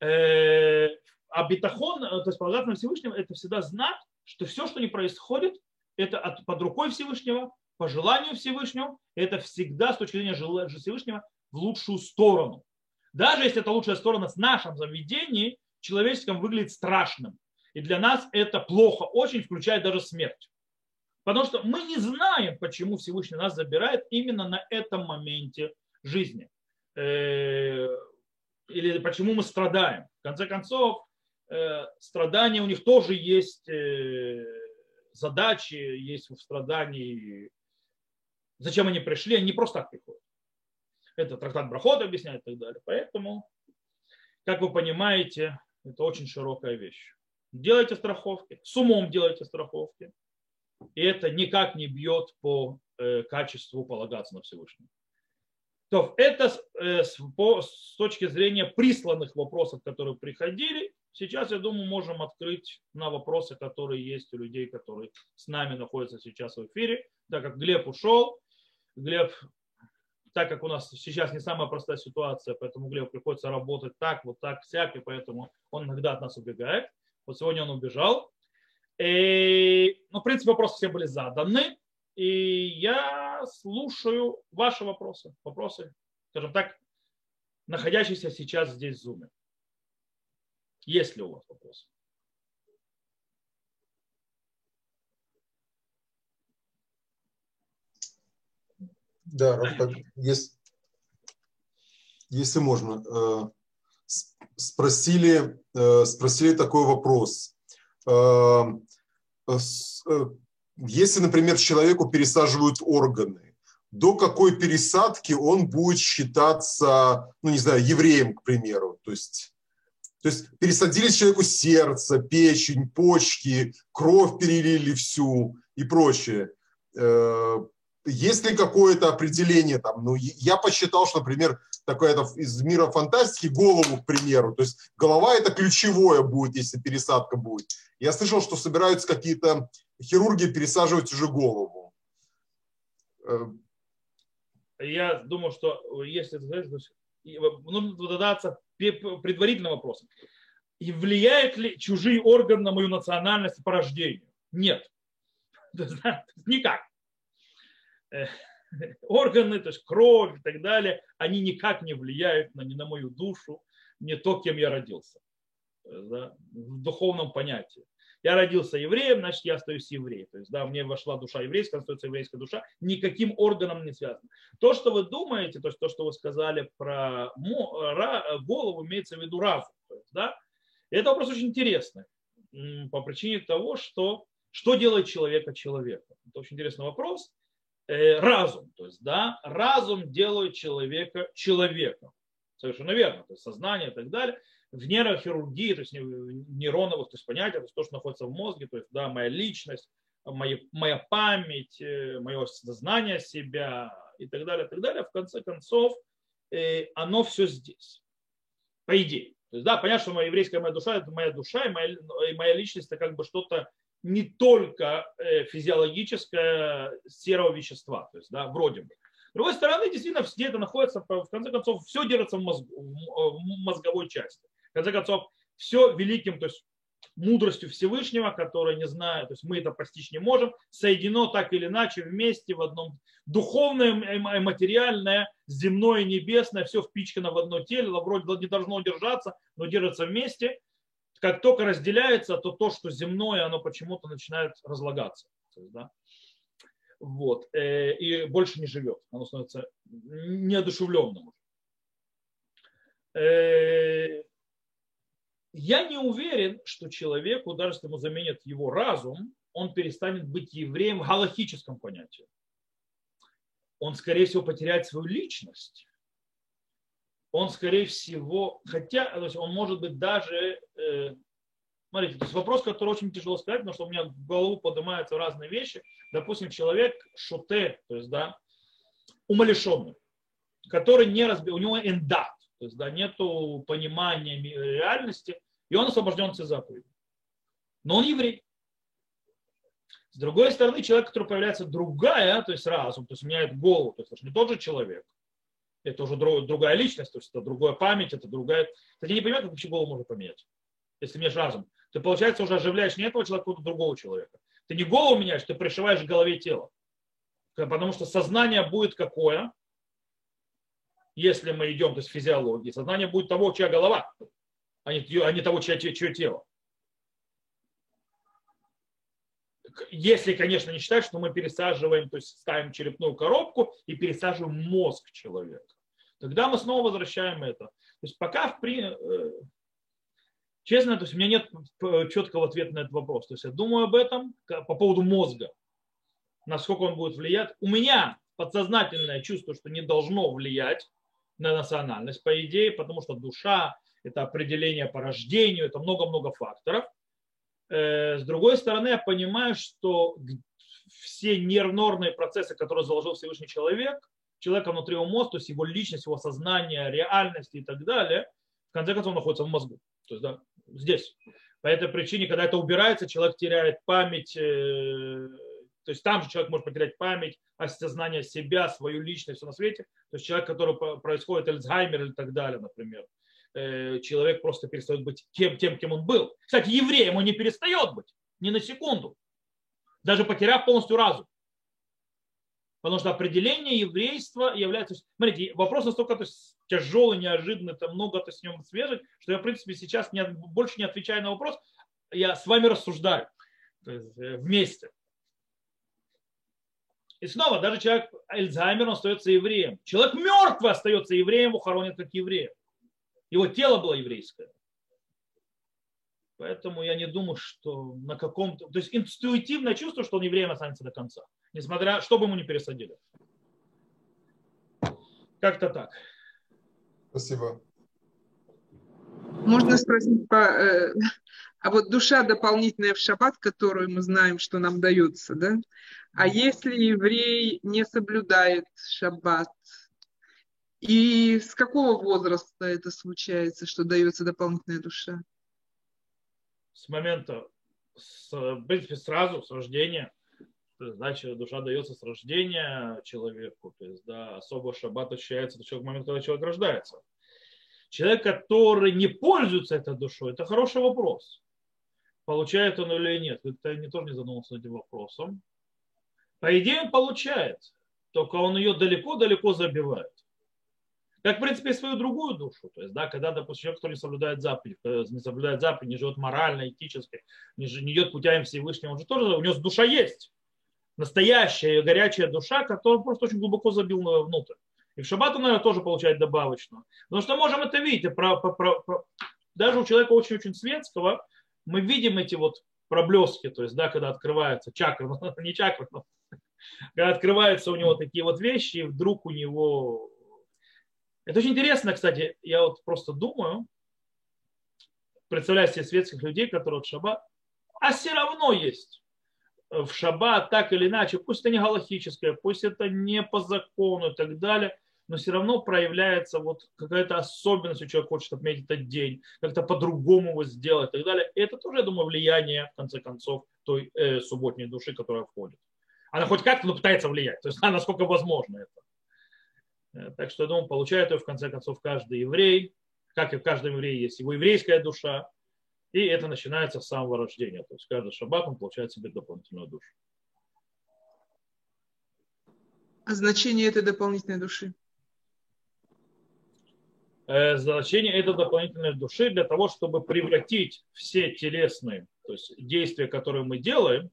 Э, а битахон, то есть полагаться на Всевышнего, это всегда знать, что все, что не происходит, это от, под рукой Всевышнего, по желанию Всевышнего, это всегда с точки зрения Всевышнего в лучшую сторону. Даже если это лучшая сторона с нашим заведении, человеческом выглядит страшным. И для нас это плохо очень, включая даже смерть. Потому что мы не знаем, почему Всевышний нас забирает именно на этом моменте жизни. Э, или почему мы страдаем. В конце концов, страдания у них тоже есть э, задачи, есть в страдании. Зачем они пришли? Они не просто так приходят. Это трактат Брахот объясняет и так далее. Поэтому, как вы понимаете, это очень широкая вещь делайте страховки, с умом делайте страховки. И это никак не бьет по э, качеству полагаться на Всевышнего. То это э, с точки зрения присланных вопросов, которые приходили, сейчас, я думаю, можем открыть на вопросы, которые есть у людей, которые с нами находятся сейчас в эфире. Так как Глеб ушел, Глеб, так как у нас сейчас не самая простая ситуация, поэтому Глеб приходится работать так, вот так, всяк, и поэтому он иногда от нас убегает. Вот сегодня он убежал. И, ну, в принципе, вопросы все были заданы. И я слушаю ваши вопросы. Вопросы, скажем так, находящиеся сейчас здесь в Zoom. Есть ли у вас вопросы? Да, если, если можно. Э, спросили, э, спросили такой вопрос. Э, если, например, человеку пересаживают органы, до какой пересадки он будет считаться, ну, не знаю, евреем, к примеру. То есть, то есть пересадили человеку сердце, печень, почки, кровь перелили всю и прочее. Есть ли какое-то определение там? Ну, я посчитал, что, например, такое из мира фантастики голову, к примеру. То есть голова это ключевое будет, если пересадка будет. Я слышал, что собираются какие-то хирурги пересаживать уже голову. Э, я думаю, что если нужно задаться предварительным вопросом. И влияют ли чужие органы на мою национальность по рождению? Нет. Никак. Э, органы, то есть кровь и так далее, они никак не влияют на, ни на мою душу, не то, кем я родился. Да, в духовном понятии. Я родился евреем, значит, я остаюсь евреем. То есть, да, мне вошла душа еврейская, остается еврейская душа, никаким органом не связано. То, что вы думаете, то то, что вы сказали про голову, имеется в виду разум. То есть, да, это вопрос очень интересный по причине того, что что делает человека человеком. Это очень интересный вопрос. Э, разум. То есть, да, разум делает человека человеком. Совершенно верно. То есть сознание и так далее. В нейрохирургии, то есть нейроновых то есть понятия, то есть то, что находится в мозге, то есть да, моя личность, моя, моя память, э, мое знание себя и так далее, и так далее, в конце концов, э, оно все здесь. По идее. То есть, да, понятно, что моя еврейская моя душа, это моя душа, и моя, и моя личность это как бы что-то не только э, физиологическое серого вещества, то есть, да, вроде бы. С другой стороны, действительно, где это находится, в конце концов, все держится в, мозг, в мозговой части. В конце концов, все великим, то есть мудростью Всевышнего, которая не знаю, то есть мы это постичь не можем, соединено так или иначе вместе в одном духовное и материальное, земное и небесное, все впичкано в одно тело, вроде не должно держаться, но держится вместе как только разделяется, то то, что земное, оно почему-то начинает разлагаться. Да? Вот. Э, и больше не живет. Оно становится неодушевленным. Э, я не уверен, что человеку, даже если ему заменят его разум, он перестанет быть евреем в галахическом понятии. Он, скорее всего, потеряет свою личность он, скорее всего, хотя, то есть он может быть даже, э, смотрите, то есть вопрос, который очень тяжело сказать, потому что у меня в голову поднимаются разные вещи. Допустим, человек шуте, то есть, да, умалишенный, который не разбил, у него эндат, То есть, да, нету понимания реальности, и он освобожден от заповеди. Но он еврей. С другой стороны, человек, который появляется другая, то есть разум, то есть меняет голову, то есть это не тот же человек, это уже другая личность, то есть это другая память, это другая... Кстати, не понимаю, как вообще голову можно поменять, если меняешь разум. Ты, получается, уже оживляешь не этого человека, а другого человека. Ты не голову меняешь, ты пришиваешь к голове тело. Потому что сознание будет какое, если мы идем то есть физиологии. Сознание будет того, чья голова, а не, а не того, чье, чье тело. Если, конечно, не считать, что мы пересаживаем, то есть ставим черепную коробку и пересаживаем мозг человека. Тогда мы снова возвращаем это. То есть пока, в при... Э, честно, то есть у меня нет четкого ответа на этот вопрос. То есть я думаю об этом по поводу мозга, насколько он будет влиять. У меня подсознательное чувство, что не должно влиять на национальность, по идее, потому что душа – это определение по рождению, это много-много факторов. Э, с другой стороны, я понимаю, что все нервные процессы, которые заложил Всевышний человек, человека внутри его мозга, то есть его личность, его сознание, реальность и так далее, в конце концов находится в мозгу. То есть да, здесь. По этой причине, когда это убирается, человек теряет память, э, то есть там же человек может потерять память, осознание себя, свою личность, все на свете. То есть человек, который происходит Альцгеймер или так далее, например. Э, человек просто перестает быть тем, тем, кем он был. Кстати, евреем он не перестает быть, ни на секунду. Даже потеряв полностью разум. Потому что определение еврейства является... Смотрите, вопрос настолько то есть, тяжелый, неожиданный, там много то с ним свежих, что я, в принципе, сейчас не, больше не отвечаю на вопрос, я с вами рассуждаю то есть, э, вместе. И снова, даже человек Альцгеймер, он остается евреем. Человек мертвый остается евреем, его как еврея. Его тело было еврейское. Поэтому я не думаю, что на каком-то... То есть интуитивное чувство, что он евреем останется до конца. Несмотря, что бы ему не пересадили. Как-то так. Спасибо. Можно спросить, по, э, а вот душа дополнительная в шаббат, которую мы знаем, что нам дается, да? А если еврей не соблюдает шаббат, и с какого возраста это случается, что дается дополнительная душа? С момента, с, в принципе, сразу, с рождения. Значит, душа дается с рождения человеку. То есть, да, особо шаббат ощущается до момента, когда человек рождается. Человек, который не пользуется этой душой, это хороший вопрос. Получает он или нет. Это я тоже не задумался над этим вопросом. По идее он получает, только он ее далеко-далеко забивает. Как, в принципе, и свою другую душу. То есть, да, когда, допустим, человек, кто не соблюдает заповедь, не соблюдает заповедь, не живет морально, этически, не, не идет путями Всевышнего, он же тоже, у него душа есть. Настоящая горячая душа, которую просто очень глубоко забил внутрь. И в шаббат он, наверное, тоже получает добавочно. Потому что можем это видеть. Про, про, про, даже у человека очень-очень светского мы видим эти вот проблески, то есть, да, когда открывается чакра, не чакра, но когда открываются у него такие вот вещи, и вдруг у него это очень интересно, кстати, я вот просто думаю, представляю себе светских людей, которые в шаббат, а все равно есть в шаббат так или иначе, пусть это не галактическое, пусть это не по закону и так далее, но все равно проявляется вот какая-то особенность, у человека хочет отметить этот день, как-то по-другому его сделать и так далее. Это тоже, я думаю, влияние, в конце концов, той э, субботней души, которая входит. Она хоть как-то но пытается влиять, то есть она насколько возможно это. Э, так что, я думаю, получает ее в конце концов каждый еврей, как и в каждом еврее есть его еврейская душа, и это начинается с самого рождения. То есть каждый шаббат он получает себе дополнительную душу. А значение этой дополнительной души? Э, значение этой дополнительной души для того, чтобы превратить все телесные то есть действия, которые мы делаем,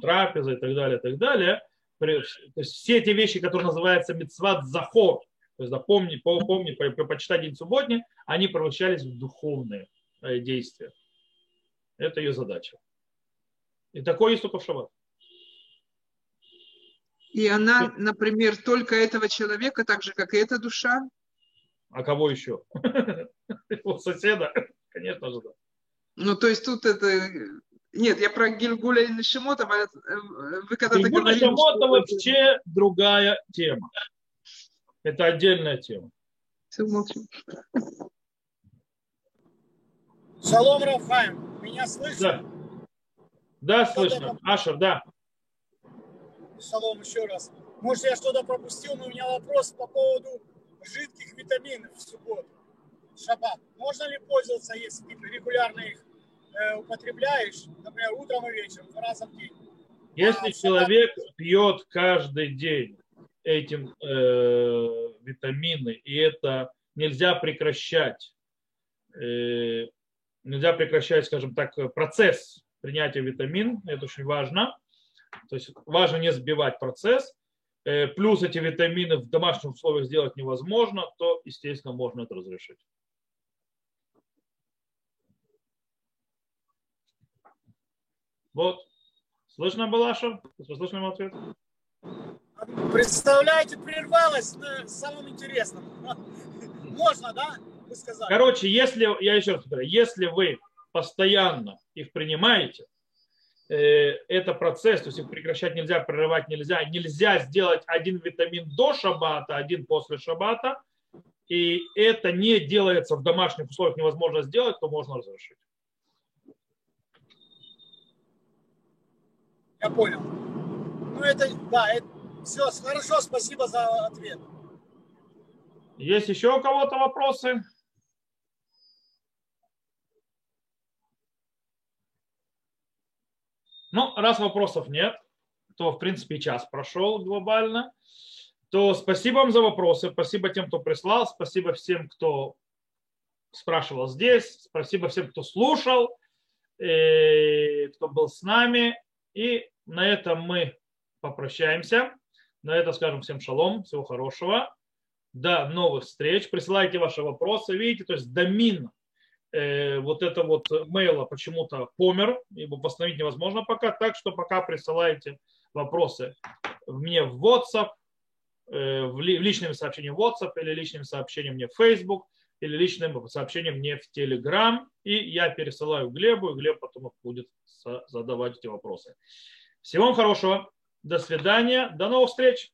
трапезы и так далее, и так далее, то есть все эти вещи, которые называются мецват захор, то есть запомни, помни, почитать день субботний, они превращались в духовные э, действия. Это ее задача. И такое есть только в шаббат. И она, например, только этого человека, так же, как и эта душа? А кого еще? Его соседа? Конечно же, да. Ну, то есть тут это нет, я про Гильгуля и Нишимота, э, вы когда-то говорили... Нишимота вообще другая тема. Это отдельная тема. Все, молчу. Шалом, Рафхайм. Меня слышно? Да. Да, слышно. Ашер, да. Шалом еще раз. Может, я что-то пропустил, но у меня вопрос по поводу жидких витаминов в субботу, шаббат. Можно ли пользоваться, если ты регулярно их э, употребляешь, например, утром и вечером, два раза в день? Если А, человек пьет каждый день этим э, витамины, и это нельзя прекращать, э, нельзя прекращать, скажем так, процесс принятия витамин, это очень важно. То есть важно не сбивать процесс. Э, плюс эти витамины в домашних условиях сделать невозможно, то, естественно, можно это разрешить. Вот. Слышно было, Аша? Слышно мой ответ? Представляете, прервалось на самом интересном. Можно, да? Вы сказали. Короче, если, я еще раз говорю, если вы постоянно их принимаете, э, это процесс, то есть их прекращать нельзя, прерывать нельзя. Нельзя сделать один витамин до шабата, один после шабата, и это не делается в домашних условиях, невозможно сделать, то можно разрешить. Я понял. Ну, это, да, это, все, хорошо, спасибо за ответ. Есть еще у кого-то вопросы? Ну, раз вопросов нет, то, в принципе, час прошел глобально, то спасибо вам за вопросы, спасибо тем, кто прислал, спасибо всем, кто спрашивал здесь, спасибо всем, кто слушал, э, кто был с нами. И на этом мы попрощаемся. На это скажем всем шалом, всего хорошего. До новых встреч. Присылайте ваши вопросы. Видите, то есть домин э, вот это вот мейла почему-то помер, его восстановить невозможно пока, так что пока присылайте вопросы мне в WhatsApp, э, в личными сообщениями в WhatsApp или личными сообщениями мне в Facebook или личным сообщением мне в Telegram, и я пересылаю Глебу, и Глеб потом будет задавать эти вопросы. Всего вам хорошего, до свидания, до новых встреч.